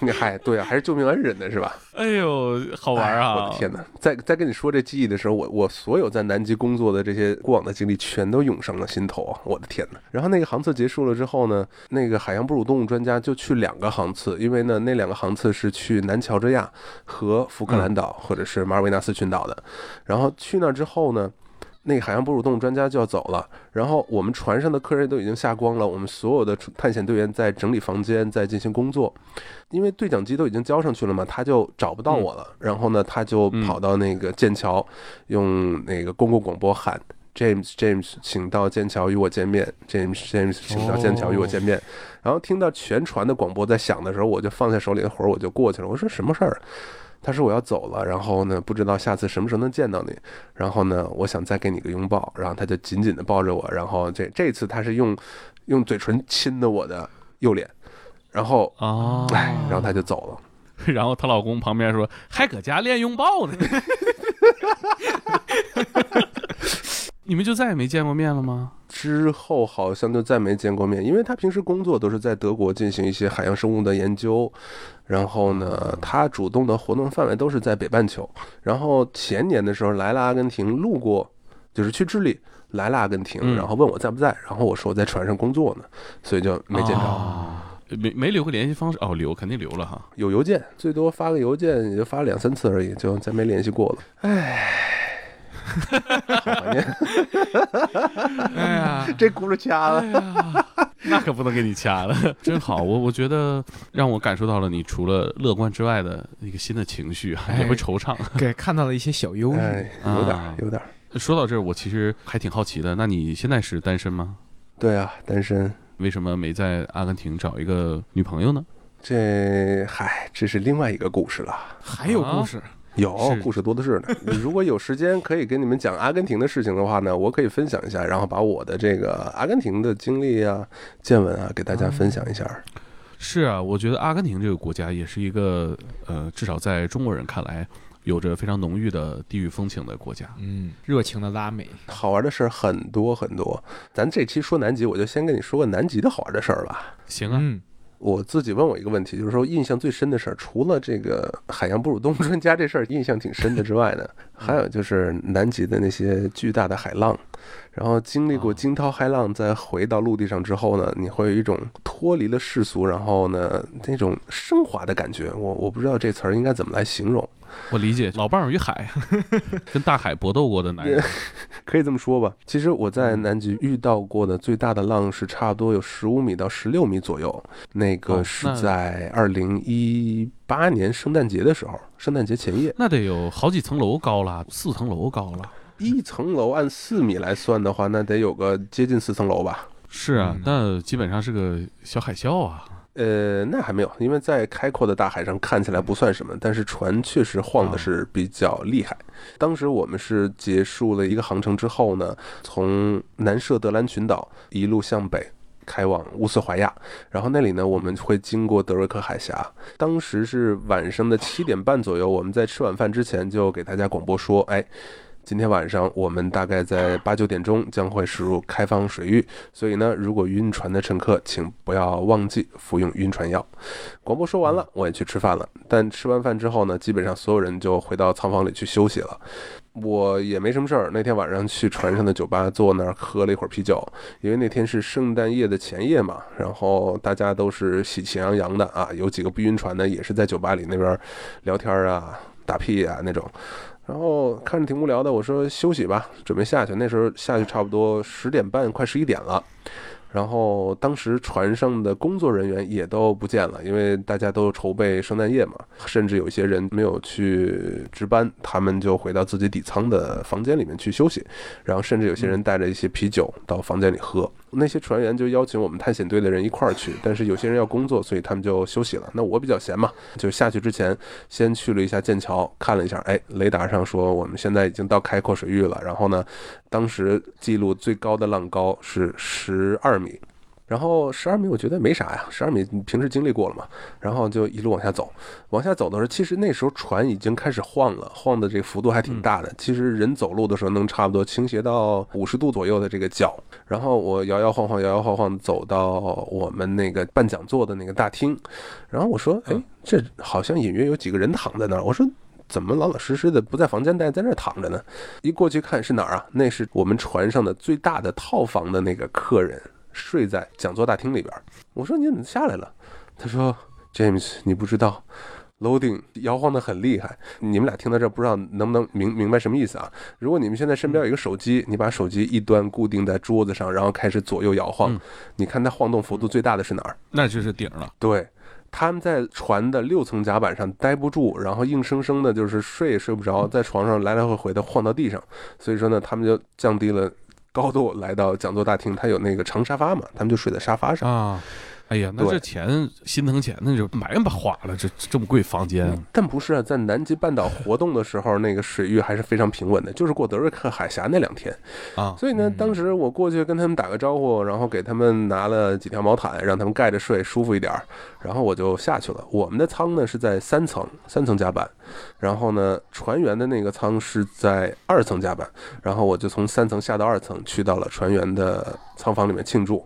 你嗨，对啊，还是救命恩人呢，是吧？哎呦，好玩啊！我的天哪，在在跟你说这记忆的时候，我我所有在南极工作的这些过往的经历全都涌上了心头啊！我的天哪！然后那个航次结束了之后呢，那个海洋哺乳动物专家就去两个航次，因为呢那两个航次是去南乔治亚和福克兰岛或者是马尔维纳斯群岛的。然后去那之后呢？那个海洋哺乳动物专家就要走了，然后我们船上的客人都已经下光了，我们所有的探险队员在整理房间，在进行工作，因为对讲机都已经交上去了嘛，他就找不到我了。然后呢，他就跑到那个剑桥，用那个公共广播喊：“James James，请到剑桥与我见面。”James James，请到剑桥与我见面。然后听到全船的广播在响的时候，我就放下手里的活儿，我就过去了。我说：“什么事儿？”他说我要走了，然后呢，不知道下次什么时候能见到你。然后呢，我想再给你个拥抱。然后他就紧紧的抱着我。然后这这次他是用用嘴唇亲的我的右脸。然后啊，哎，然后他就走了。<laughs> 然后她老公旁边说还搁家练拥抱呢。<laughs> 你们就再也没见过面了吗？之后好像就再没见过面，因为他平时工作都是在德国进行一些海洋生物的研究，然后呢，他主动的活动范围都是在北半球。然后前年的时候来了阿根廷，路过，就是去智利，来了阿根廷，然后问我在不在，然后我说我在船上工作呢，所以就没见着，没没留个联系方式哦，留肯定留了哈，有邮件，最多发个邮件也就发两三次而已，就再没联系过了，唉。好怀念！<laughs> 哎呀，<laughs> 这轱辘掐了，<laughs> 那可不能给你掐了。真好，我我觉得让我感受到了你除了乐观之外的一个新的情绪，也会惆怅。给，看到了一些小忧郁，有点，有点。说到这儿，我其实还挺好奇的。那你现在是单身吗？对啊，单身。为什么没在阿根廷找一个女朋友呢？这，嗨，这是另外一个故事了。还有故事。有故事多的是呢。<laughs> 如果有时间可以跟你们讲阿根廷的事情的话呢，我可以分享一下，然后把我的这个阿根廷的经历啊、见闻啊给大家分享一下。是啊，我觉得阿根廷这个国家也是一个呃，至少在中国人看来，有着非常浓郁的地域风情的国家。嗯，热情的拉美，好玩的事儿很多很多。咱这期说南极，我就先跟你说个南极的好玩的事儿吧。行啊。我自己问我一个问题，就是说印象最深的事儿，除了这个海洋哺乳动物专家这事儿印象挺深的之外呢，还有就是南极的那些巨大的海浪，然后经历过惊涛骇浪，再回到陆地上之后呢，你会有一种脱离了世俗，然后呢那种升华的感觉。我我不知道这词儿应该怎么来形容。我理解，老伴儿与海，<laughs> 跟大海搏斗过的男人，<laughs> 可以这么说吧。其实我在南极遇到过的最大的浪是差不多有十五米到十六米左右，那个是在二零一八年圣诞节的时候，圣诞节前夜，那得有好几层楼高了，四层楼高了。一层楼按四米来算的话，那得有个接近四层楼吧？是啊，那基本上是个小海啸啊。呃，那还没有，因为在开阔的大海上看起来不算什么，但是船确实晃的是比较厉害。当时我们是结束了一个航程之后呢，从南设德兰群岛一路向北开往乌斯怀亚，然后那里呢我们会经过德瑞克海峡。当时是晚上的七点半左右，我们在吃晚饭之前就给大家广播说，哎。今天晚上我们大概在八九点钟将会驶入开放水域，所以呢，如果晕船的乘客，请不要忘记服用晕船药。广播说完了，我也去吃饭了。但吃完饭之后呢，基本上所有人就回到舱房里去休息了。我也没什么事儿，那天晚上去船上的酒吧坐那儿喝了一会儿啤酒，因为那天是圣诞夜的前夜嘛，然后大家都是喜气洋洋的啊。有几个不晕船的也是在酒吧里那边聊天啊、打屁啊那种。然后看着挺无聊的，我说休息吧，准备下去。那时候下去差不多十点半，快十一点了。然后当时船上的工作人员也都不见了，因为大家都筹备圣诞夜嘛，甚至有些人没有去值班，他们就回到自己底舱的房间里面去休息。然后甚至有些人带着一些啤酒到房间里喝。那些船员就邀请我们探险队的人一块儿去，但是有些人要工作，所以他们就休息了。那我比较闲嘛，就下去之前先去了一下剑桥，看了一下，哎，雷达上说我们现在已经到开阔水域了。然后呢，当时记录最高的浪高是十二米。然后十二米我觉得没啥呀，十二米你平时经历过了嘛，然后就一路往下走，往下走的时候，其实那时候船已经开始晃了，晃的这个幅度还挺大的。其实人走路的时候能差不多倾斜到五十度左右的这个角，然后我摇摇晃晃，摇摇晃晃走到我们那个办讲座的那个大厅，然后我说，哎，这好像隐约有几个人躺在那儿，我说。怎么老老实实的不在房间待，在那儿躺着呢？一过去看是哪儿啊？那是我们船上的最大的套房的那个客人睡在讲座大厅里边。我说你怎么下来了？他说：“James，你不知道，loading 摇晃的很厉害。你们俩听到这不知道能不能明明白什么意思啊？如果你们现在身边有一个手机，你把手机一端固定在桌子上，然后开始左右摇晃，你看它晃动幅度最大的是哪儿？那就是顶了。对。”他们在船的六层甲板上待不住，然后硬生生的就是睡也睡不着，在床上来来回回的晃到地上，所以说呢，他们就降低了高度来到讲座大厅，他有那个长沙发嘛，他们就睡在沙发上啊。哎呀，那这钱心疼钱，那就买吧花了，这这么贵房间。但不是啊，在南极半岛活动的时候，那个水域还是非常平稳的，就是过德瑞克海峡那两天啊。所以呢，当时我过去跟他们打个招呼，然后给他们拿了几条毛毯，让他们盖着睡，舒服一点。然后我就下去了。我们的舱呢是在三层，三层甲板。然后呢，船员的那个舱是在二层甲板。然后我就从三层下到二层，去到了船员的舱房里面庆祝。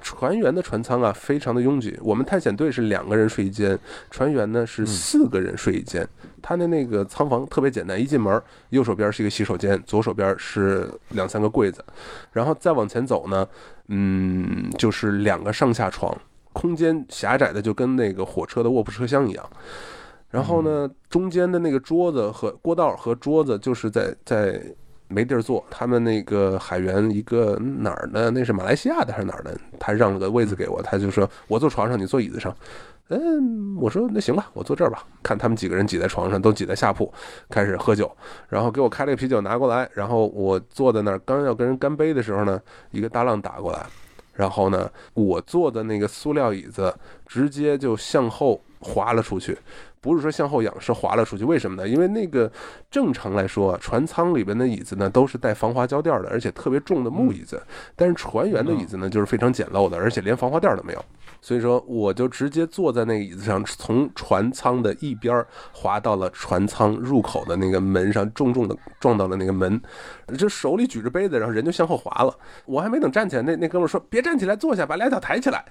船员的船舱啊，非常的拥挤。我们探险队是两个人睡一间，船员呢是四个人睡一间。他的那个舱房特别简单，一进门，右手边是一个洗手间，左手边是两三个柜子，然后再往前走呢，嗯，就是两个上下床，空间狭窄的就跟那个火车的卧铺车厢一样。然后呢，中间的那个桌子和过道和桌子就是在在。没地儿坐，他们那个海员一个哪儿的，那是马来西亚的还是哪儿的？他让了个位子给我，他就说我坐床上，你坐椅子上。嗯，我说那行吧，我坐这儿吧。看他们几个人挤在床上，都挤在下铺，开始喝酒，然后给我开了个啤酒拿过来，然后我坐在那儿，刚要跟人干杯的时候呢，一个大浪打过来，然后呢，我坐的那个塑料椅子直接就向后滑了出去。不是说向后仰，是滑了出去。为什么呢？因为那个正常来说，船舱里边的椅子呢都是带防滑胶垫的，而且特别重的木椅子。但是船员的椅子呢就是非常简陋的，而且连防滑垫都没有。所以说，我就直接坐在那个椅子上，从船舱的一边滑到了船舱入口的那个门上，重重的撞到了那个门。这手里举着杯子，然后人就向后滑了。我还没等站起来，那那哥们说：“别站起来，坐下，把俩脚抬起来。”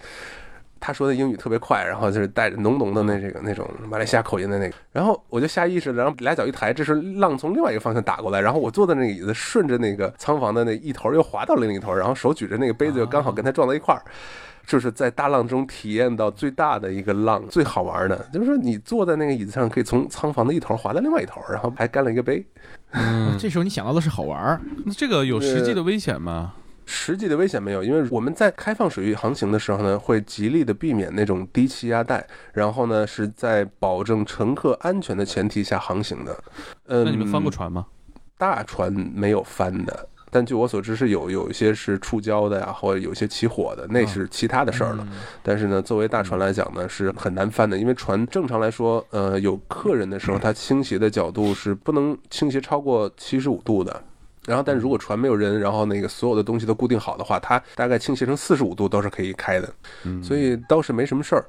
他说的英语特别快，然后就是带着浓浓的那这个那种马来西亚口音的那个，然后我就下意识的，然后俩脚一抬，这时浪从另外一个方向打过来，然后我坐的那个椅子顺着那个仓房的那一头又滑到了另一头，然后手举着那个杯子又刚好跟他撞到一块儿，就是在大浪中体验到最大的一个浪，最好玩的，就是说你坐在那个椅子上可以从仓房的一头滑到另外一头，然后还干了一个杯。嗯，这时候你想到的是好玩，那这个有实际的危险吗？实际的危险没有，因为我们在开放水域航行的时候呢，会极力的避免那种低气压带，然后呢是在保证乘客安全的前提下航行的。嗯，那你们翻过船吗？大船没有翻的，但据我所知是有有一些是触礁的呀，或者有些起火的，那是其他的事儿了。但是呢，作为大船来讲呢，是很难翻的，因为船正常来说，呃，有客人的时候，它倾斜的角度是不能倾斜超过七十五度的。然后，但是如果船没有人，然后那个所有的东西都固定好的话，它大概倾斜成四十五度都是可以开的，所以倒是没什么事儿。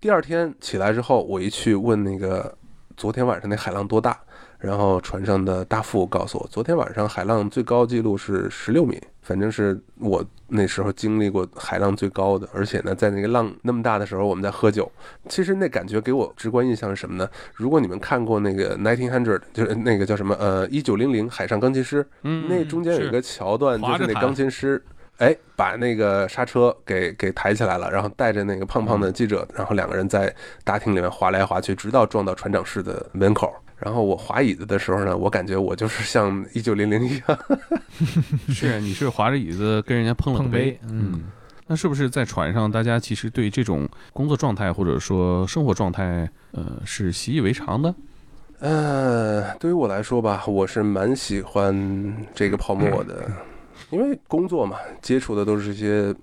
第二天起来之后，我一去问那个昨天晚上那海浪多大。然后船上的大副告诉我，昨天晚上海浪最高记录是十六米，反正是我那时候经历过海浪最高的。而且呢，在那个浪那么大的时候，我们在喝酒。其实那感觉给我直观印象是什么呢？如果你们看过那个 Nineteen Hundred，就是那个叫什么呃一九零零海上钢琴师，嗯，那中间有一个桥段，就是那钢琴师哎把那个刹车给给抬起来了，然后带着那个胖胖的记者，然后两个人在大厅里面滑来滑去，直到撞到船长室的门口。然后我滑椅子的时候呢，我感觉我就是像一九零零一样，<laughs> 是你是滑着椅子跟人家碰了杯，嗯，那是不是在船上，大家其实对这种工作状态或者说生活状态，呃，是习以为常的？呃，对于我来说吧，我是蛮喜欢这个泡沫的，<laughs> 因为工作嘛，接触的都是一些。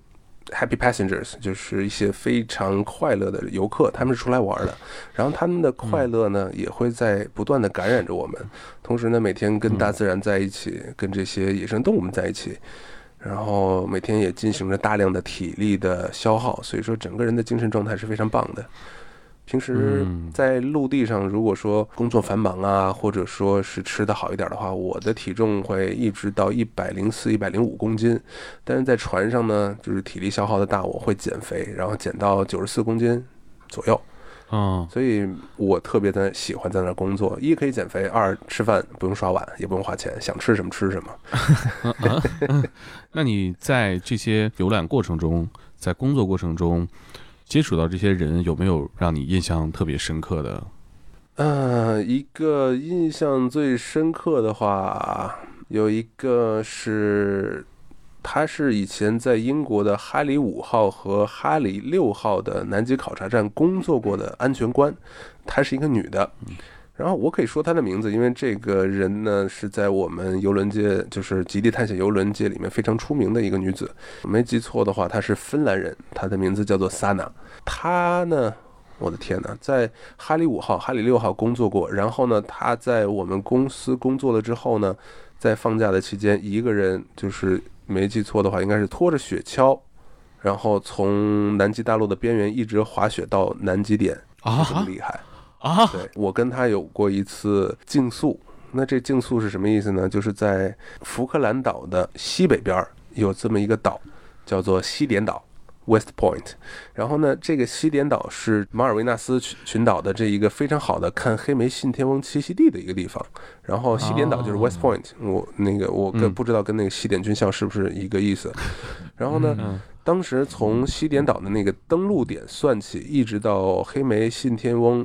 Happy passengers 就是一些非常快乐的游客，他们是出来玩的，<laughs> 然后他们的快乐呢也会在不断的感染着我们，同时呢每天跟大自然在一起，跟这些野生动物们在一起，然后每天也进行着大量的体力的消耗，所以说整个人的精神状态是非常棒的。平时在陆地上，如果说工作繁忙啊，或者说是吃的好一点的话，我的体重会一直到一百零四、一百零五公斤。但是在船上呢，就是体力消耗的大，我会减肥，然后减到九十四公斤左右。嗯，所以我特别的喜欢在那工作，一可以减肥，二吃饭不用刷碗，也不用花钱，想吃什么吃什么。<laughs> 那你在这些游览过程中，在工作过程中？接触到这些人有没有让你印象特别深刻的？呃，一个印象最深刻的话，有一个是，他是以前在英国的哈里五号和哈里六号的南极考察站工作过的安全官，她是一个女的。然后我可以说她的名字，因为这个人呢是在我们游轮界，就是极地探险游轮界里面非常出名的一个女子。没记错的话，她是芬兰人，她的名字叫做 Sana。她呢，我的天哪，在哈里五号、哈里六号工作过。然后呢，她在我们公司工作了之后呢，在放假的期间，一个人就是没记错的话，应该是拖着雪橇，然后从南极大陆的边缘一直滑雪到南极点，啊，这么厉害。啊，对我跟他有过一次竞速，那这竞速是什么意思呢？就是在福克兰岛的西北边有这么一个岛，叫做西点岛 （West Point）。然后呢，这个西点岛是马尔维纳斯群群岛的这一个非常好的看黑莓信天翁栖息地的一个地方。然后西点岛就是 West Point，我那个我跟不知道跟那个西点军校是不是一个意思。然后呢，当时从西点岛的那个登陆点算起，一直到黑莓信天翁。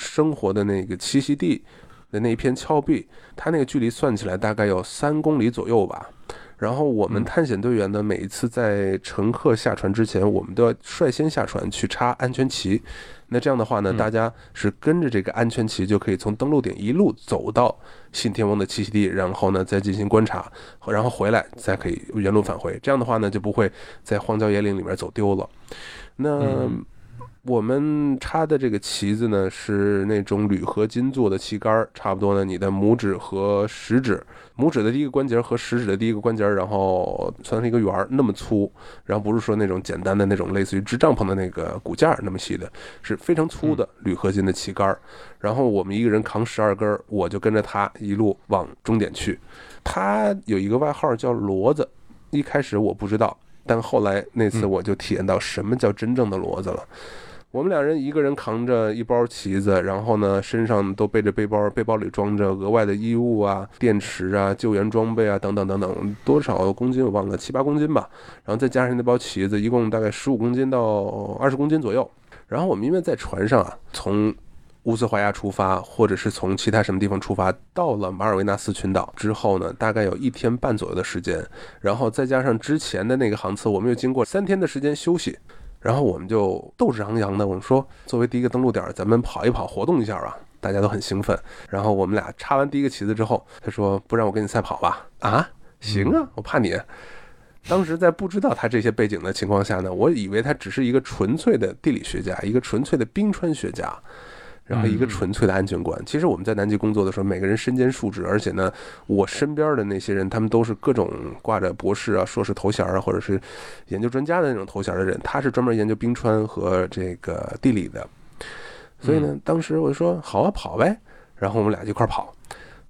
生活的那个栖息地的那一片峭壁，它那个距离算起来大概有三公里左右吧。然后我们探险队员呢，每一次在乘客下船之前，我们都要率先下船去插安全旗。那这样的话呢，大家是跟着这个安全旗，就可以从登陆点一路走到信天翁的栖息地，然后呢再进行观察，然后回来再可以原路返回。这样的话呢，就不会在荒郊野岭里面走丢了。那。我们插的这个旗子呢，是那种铝合金做的旗杆，差不多呢，你的拇指和食指，拇指的第一个关节和食指的第一个关节，然后算是一个圆儿那么粗，然后不是说那种简单的那种类似于支帐篷的那个骨架那么细的，是非常粗的铝合金的旗杆。然后我们一个人扛十二根，我就跟着他一路往终点去。他有一个外号叫骡子，一开始我不知道，但后来那次我就体验到什么叫真正的骡子了。我们两人一个人扛着一包旗子，然后呢，身上都背着背包，背包里装着额外的衣物啊、电池啊、救援装备啊等等等等，多少公斤我忘了，七八公斤吧。然后再加上那包旗子，一共大概十五公斤到二十公斤左右。然后我们因为在船上啊，从乌斯怀亚出发，或者是从其他什么地方出发，到了马尔维纳斯群岛之后呢，大概有一天半左右的时间，然后再加上之前的那个航次，我们又经过三天的时间休息。然后我们就斗志昂扬的，我们说作为第一个登陆点，咱们跑一跑，活动一下吧。大家都很兴奋。然后我们俩插完第一个旗子之后，他说：“不然我跟你赛跑吧？” <laughs> 啊，行啊，我怕你。当时在不知道他这些背景的情况下呢，我以为他只是一个纯粹的地理学家，一个纯粹的冰川学家。然后一个纯粹的安全观。其实我们在南极工作的时候，每个人身兼数职，而且呢，我身边的那些人，他们都是各种挂着博士啊、硕士头衔啊，或者是研究专家的那种头衔的人。他是专门研究冰川和这个地理的。所以呢，当时我就说好啊，跑呗。然后我们俩就一块跑，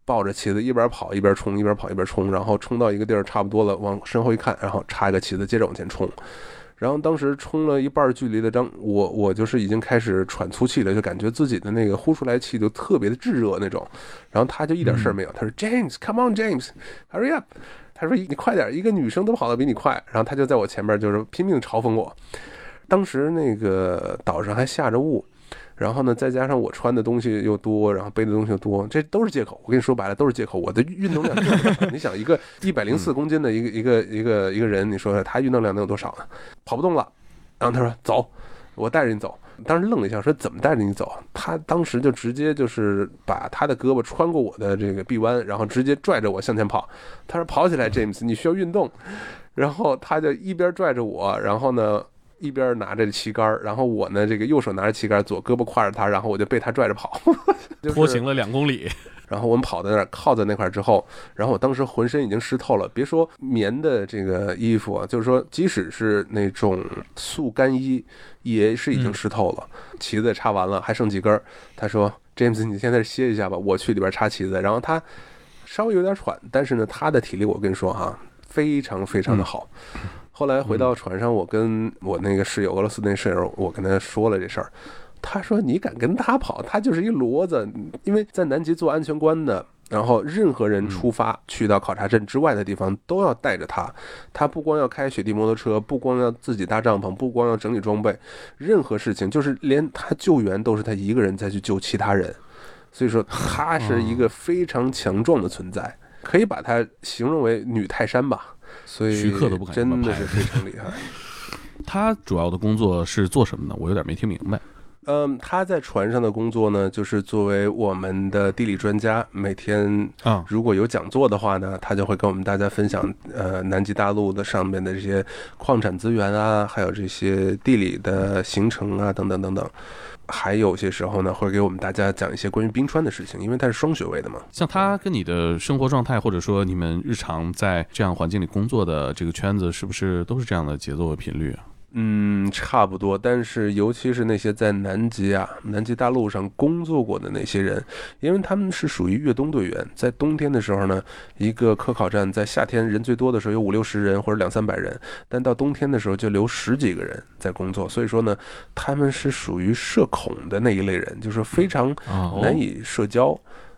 抱着旗子一边跑一边冲，一边跑一边冲，然后冲到一个地儿差不多了，往身后一看，然后插一个旗子，接着往前冲。然后当时冲了一半距离的张，我我就是已经开始喘粗气了，就感觉自己的那个呼出来气就特别的炙热那种。然后他就一点事儿没有，他说 James，come on James，hurry up，他说你快点，一个女生都跑得比你快。然后他就在我前面就是拼命嘲讽我。当时那个岛上还下着雾。然后呢，再加上我穿的东西又多，然后背的东西又多，这都是借口。我跟你说白了，都是借口。我的运动量，你想一个 <laughs> 一百零四公斤的一个一个一个一个人，你说他运动量能有多少呢？跑不动了。然后他说走，我带着你走。当时愣了一下，说怎么带着你走？他当时就直接就是把他的胳膊穿过我的这个臂弯，然后直接拽着我向前跑。他说跑起来，James，你需要运动。然后他就一边拽着我，然后呢。一边拿着旗杆，然后我呢这个右手拿着旗杆，左胳膊挎着他，然后我就被他拽着跑，<laughs> 拖行了两公里。然后我们跑在那儿，靠在那块儿之后，然后我当时浑身已经湿透了。别说棉的这个衣服啊，就是说即使是那种速干衣，也是已经湿透了。旗子插完了，还剩几根儿。他说：“James，你现在歇一下吧，我去里边插旗子。”然后他稍微有点喘，但是呢，他的体力我跟你说哈，非常非常的好。后来回到船上，我跟我那个室友，俄罗斯那室友，我跟他说了这事儿。他说：“你敢跟他跑？他就是一骡子。因为在南极做安全官的，然后任何人出发去到考察镇之外的地方，都要带着他。他不光要开雪地摩托车，不光要自己搭帐篷，不光要整理装备，任何事情就是连他救援都是他一个人再去救其他人。所以说，他是一个非常强壮的存在，可以把他形容为女泰山吧。所以徐克都不敢真的是非常厉害。<laughs> 他主要的工作是做什么呢？我有点没听明白。”嗯，他在船上的工作呢，就是作为我们的地理专家，每天啊，如果有讲座的话呢，他就会跟我们大家分享，呃，南极大陆的上面的这些矿产资源啊，还有这些地理的形成啊，等等等等。还有些时候呢，会给我们大家讲一些关于冰川的事情，因为他是双学位的嘛。像他跟你的生活状态，或者说你们日常在这样环境里工作的这个圈子，是不是都是这样的节奏和频率啊？嗯，差不多，但是尤其是那些在南极啊、南极大陆上工作过的那些人，因为他们是属于越冬队员，在冬天的时候呢，一个科考站在夏天人最多的时候有五六十人或者两三百人，但到冬天的时候就留十几个人在工作，所以说呢，他们是属于社恐的那一类人，就是非常难以社交，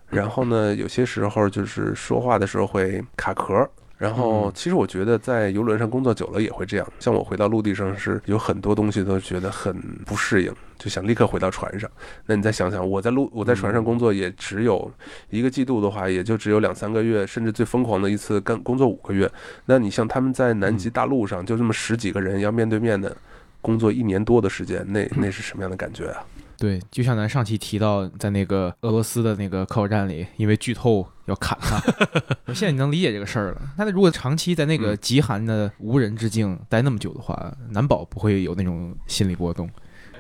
然后呢，有些时候就是说话的时候会卡壳。然后，其实我觉得在游轮上工作久了也会这样。像我回到陆地上是有很多东西都觉得很不适应，就想立刻回到船上。那你再想想，我在陆我在船上工作也只有一个季度的话，也就只有两三个月，甚至最疯狂的一次干工作五个月。那你像他们在南极大陆上就这么十几个人要面对面的工作一年多的时间，那那是什么样的感觉啊？对，就像咱上期提到，在那个俄罗斯的那个科考站里，因为剧透要砍他。<laughs> 我现在你能理解这个事儿了。那如果长期在那个极寒的无人之境待那么久的话，难保不会有那种心理波动。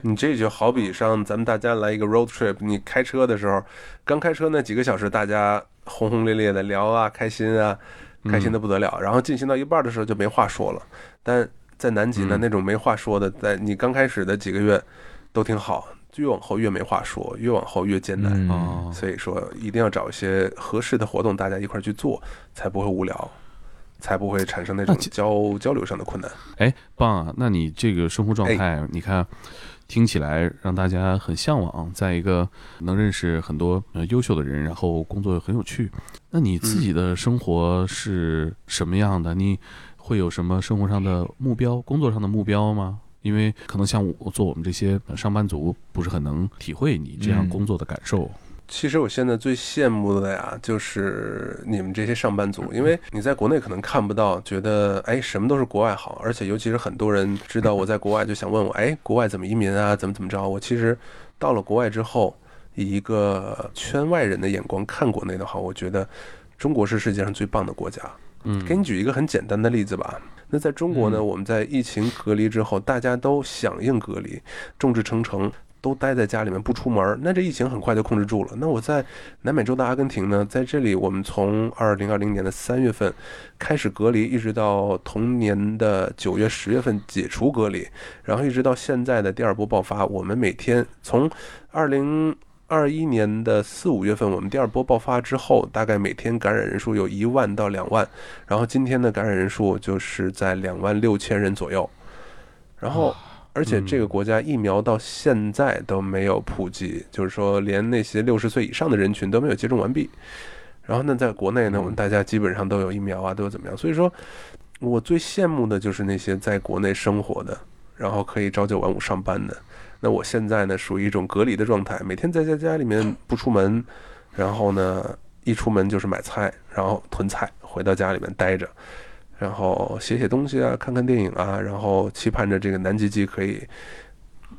你这就好比上咱们大家来一个 road trip，你开车的时候，刚开车那几个小时，大家轰轰烈烈的聊啊，开心啊，开心的不得了。然后进行到一半的时候就没话说了。但在南极呢，那种没话说的，在你刚开始的几个月都挺好。越往后越没话说，越往后越艰难。所以说，一定要找一些合适的活动，大家一块去做，才不会无聊，才不会产生那种交交流上的困难。哎，棒啊！那你这个生活状态，你看，听起来让大家很向往，在一个能认识很多呃优秀的人，然后工作很有趣。那你自己的生活是什么样的？你会有什么生活上的目标、工作上的目标吗？因为可能像我做我们这些上班族，不是很能体会你这样工作的感受。其实我现在最羡慕的呀，就是你们这些上班族，因为你在国内可能看不到，觉得哎什么都是国外好，而且尤其是很多人知道我在国外，就想问我，哎，国外怎么移民啊？怎么怎么着？我其实到了国外之后，以一个圈外人的眼光看国内的话，我觉得中国是世界上最棒的国家。嗯，给你举一个很简单的例子吧。那在中国呢，我们在疫情隔离之后，大家都响应隔离，众志成城，都待在家里面不出门。那这疫情很快就控制住了。那我在南美洲的阿根廷呢，在这里我们从二零二零年的三月份开始隔离，一直到同年的九月、十月份解除隔离，然后一直到现在的第二波爆发，我们每天从二零。二一年的四五月份，我们第二波爆发之后，大概每天感染人数有一万到两万，然后今天的感染人数就是在两万六千人左右。然后，而且这个国家疫苗到现在都没有普及，就是说连那些六十岁以上的人群都没有接种完毕。然后呢，在国内呢，我们大家基本上都有疫苗啊，都有怎么样？所以说，我最羡慕的就是那些在国内生活的，然后可以朝九晚五上班的。那我现在呢，属于一种隔离的状态，每天在家家里面不出门，然后呢，一出门就是买菜，然后囤菜，回到家里面待着，然后写写东西啊，看看电影啊，然后期盼着这个南极季可以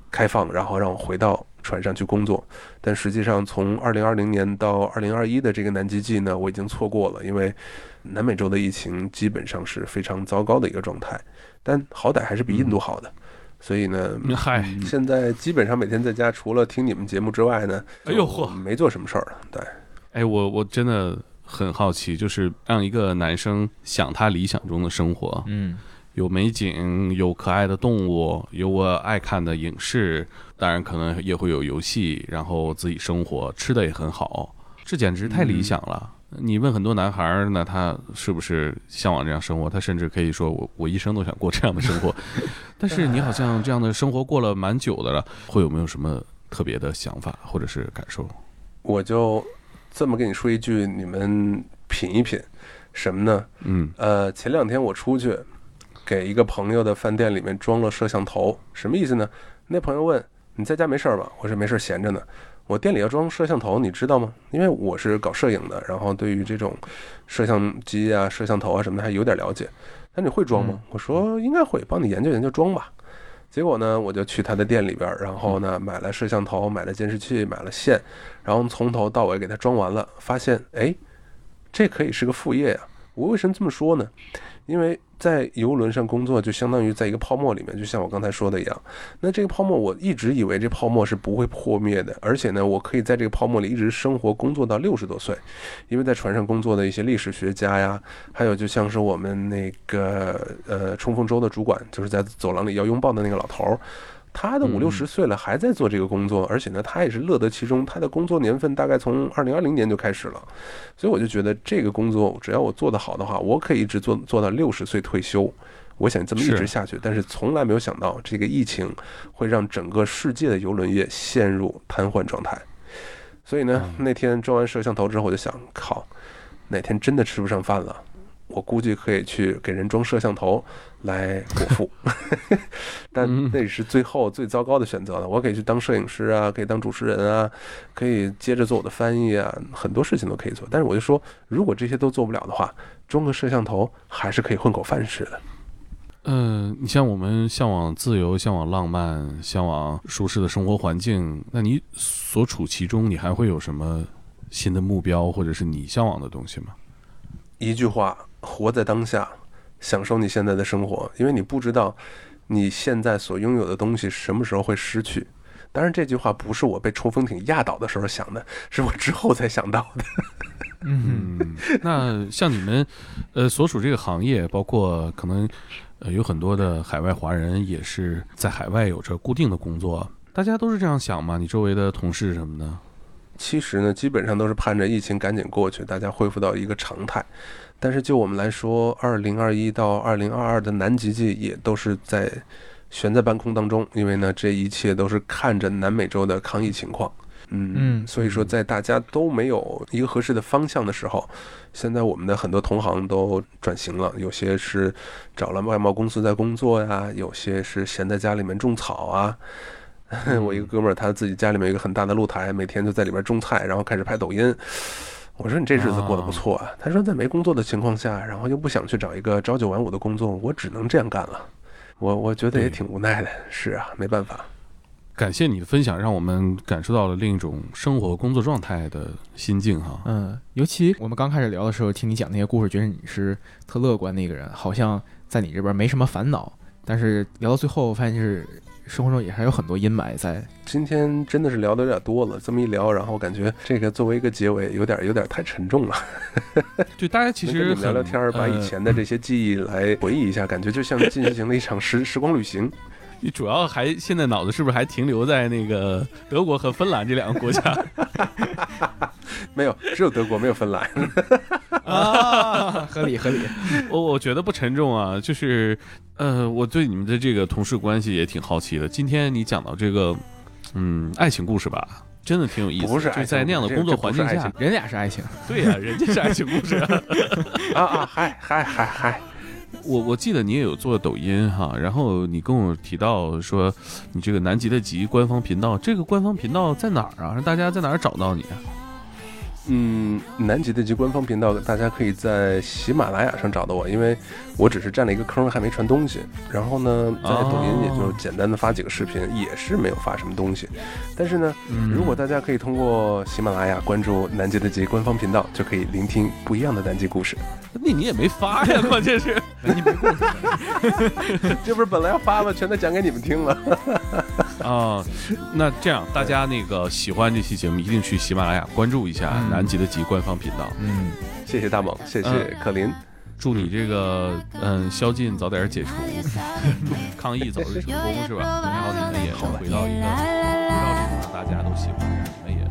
开放，然后让我回到船上去工作。但实际上，从二零二零年到二零二一的这个南极季呢，我已经错过了，因为南美洲的疫情基本上是非常糟糕的一个状态，但好歹还是比印度好的。所以呢，嗨，现在基本上每天在家，除了听你们节目之外呢，就哎呦嚯没做什么事儿了。对，哎，我我真的很好奇，就是让一个男生想他理想中的生活，嗯有美景，有可爱的动物，有我爱看的影视，当然可能也会有游戏，然后自己生活，吃的也很好，这简直太理想了。你问很多男孩儿，那他是不是向往这样生活？他甚至可以说我我一生都想过这样的生活。<laughs> 但是你好像这样的生活过了蛮久的了，会有没有什么特别的想法或者是感受？我就这么跟你说一句，你们品一品，什么呢？嗯呃，前两天我出去给一个朋友的饭店里面装了摄像头，什么意思呢？那朋友问你在家没事儿吧？我说没事儿，闲着呢。我店里要装摄像头，你知道吗？因为我是搞摄影的，然后对于这种摄像机啊、摄像头啊什么的还有点了解。那你会装吗？我说应该会，帮你研究研究装吧。结果呢，我就去他的店里边儿，然后呢买了摄像头，买了监视器，买了线，然后从头到尾给他装完了，发现哎，这可以是个副业呀、我为什么这么说呢？因为在游轮上工作，就相当于在一个泡沫里面，就像我刚才说的一样。那这个泡沫，我一直以为这泡沫是不会破灭的，而且呢，我可以在这个泡沫里一直生活工作到六十多岁。因为在船上工作的一些历史学家呀，还有就像是我们那个呃冲锋舟的主管，就是在走廊里要拥抱的那个老头儿。他的五六十岁了，还在做这个工作，而且呢，他也是乐得其中。他的工作年份大概从二零二零年就开始了，所以我就觉得这个工作只要我做得好的话，我可以一直做做到六十岁退休。我想这么一直下去，但是从来没有想到这个疫情会让整个世界的游轮业陷入瘫痪状态。所以呢，那天装完摄像头之后，我就想，靠，哪天真的吃不上饭了，我估计可以去给人装摄像头来果腹。<laughs> <laughs> 但嗯那是最后最糟糕的选择了。我可以去当摄影师啊，可以当主持人啊，可以接着做我的翻译啊，很多事情都可以做。但是我就说，如果这些都做不了的话，装个摄像头还是可以混口饭吃的。嗯，你像我们向往自由、向往浪漫、向往舒适的生活环境，那你所处其中，你还会有什么新的目标，或者是你向往的东西吗？一句话，活在当下，享受你现在的生活，因为你不知道你现在所拥有的东西什么时候会失去。当然，这句话不是我被冲锋艇压倒的时候想的，是我之后才想到的。嗯嗯，那像你们，呃，所属这个行业，包括可能，呃，有很多的海外华人也是在海外有着固定的工作，大家都是这样想吗？你周围的同事什么的？其实呢，基本上都是盼着疫情赶紧过去，大家恢复到一个常态。但是就我们来说，二零二一到二零二二的南极季也都是在悬在半空当中，因为呢，这一切都是看着南美洲的抗疫情况。嗯嗯所以说，在大家都没有一个合适的方向的时候，现在我们的很多同行都转型了，有些是找了外贸公司在工作呀，有些是闲在家里面种草啊。<laughs> 我一个哥们儿，他自己家里面有一个很大的露台，每天就在里边种菜，然后开始拍抖音。我说你这日子过得不错啊。他说在没工作的情况下，然后又不想去找一个朝九晚五的工作，我只能这样干了。我我觉得也挺无奈的，是啊，没办法。感谢你的分享，让我们感受到了另一种生活工作状态的心境哈。嗯，尤其我们刚开始聊的时候，听你讲那些故事，觉得你是特乐观的一个人，好像在你这边没什么烦恼。但是聊到最后，发现是生活中也还有很多阴霾在。今天真的是聊的有点多了，这么一聊，然后感觉这个作为一个结尾，有点有点太沉重了。<laughs> 对，大家其实聊聊天儿，把以呃前的这些记忆来回忆一下，感觉就像进行了一场时时光旅行。你主要还现在脑子是不是还停留在那个德国和芬兰这两个国家？<laughs> 没有，只有德国，没有芬兰。<laughs> 啊，合理合理。我我觉得不沉重啊，就是呃，我对你们的这个同事关系也挺好奇的。今天你讲到这个，嗯，爱情故事吧，真的挺有意思的。不是就在那样的工作环境下爱情，人俩是爱情，对呀、人家是爱情故事、<laughs> 啊。啊啊，嗨嗨嗨嗨，我我记得你也有做抖音哈，然后你跟我提到说，你这个南极的极官方频道，这个官方频道在哪儿啊？让大家在哪儿找到你啊？嗯，南极的极官方频道，大家可以在喜马拉雅上找到我，因为我只是占了一个坑，还没传东西。然后呢，在抖音也就简单的发几个视频，也是没有发什么东西。但是呢，嗯如果大家可以通过喜马拉雅关注南极的极官方频道，就可以聆听不一样的南极故事。那你也没发呀，关键是南极没故事。这不是本来要发吗？全都讲给你们听了。<laughs> 啊，那这样大家那个喜欢这期节目，一定去喜马拉雅关注一下嗯南极的极官方频道。嗯，谢谢大猛，谢谢可林。祝你这个嗯宵禁早点解除，<laughs> 抗疫早日成功，是吧？然后你们也能回到一个回到这个大家都喜欢的，你们也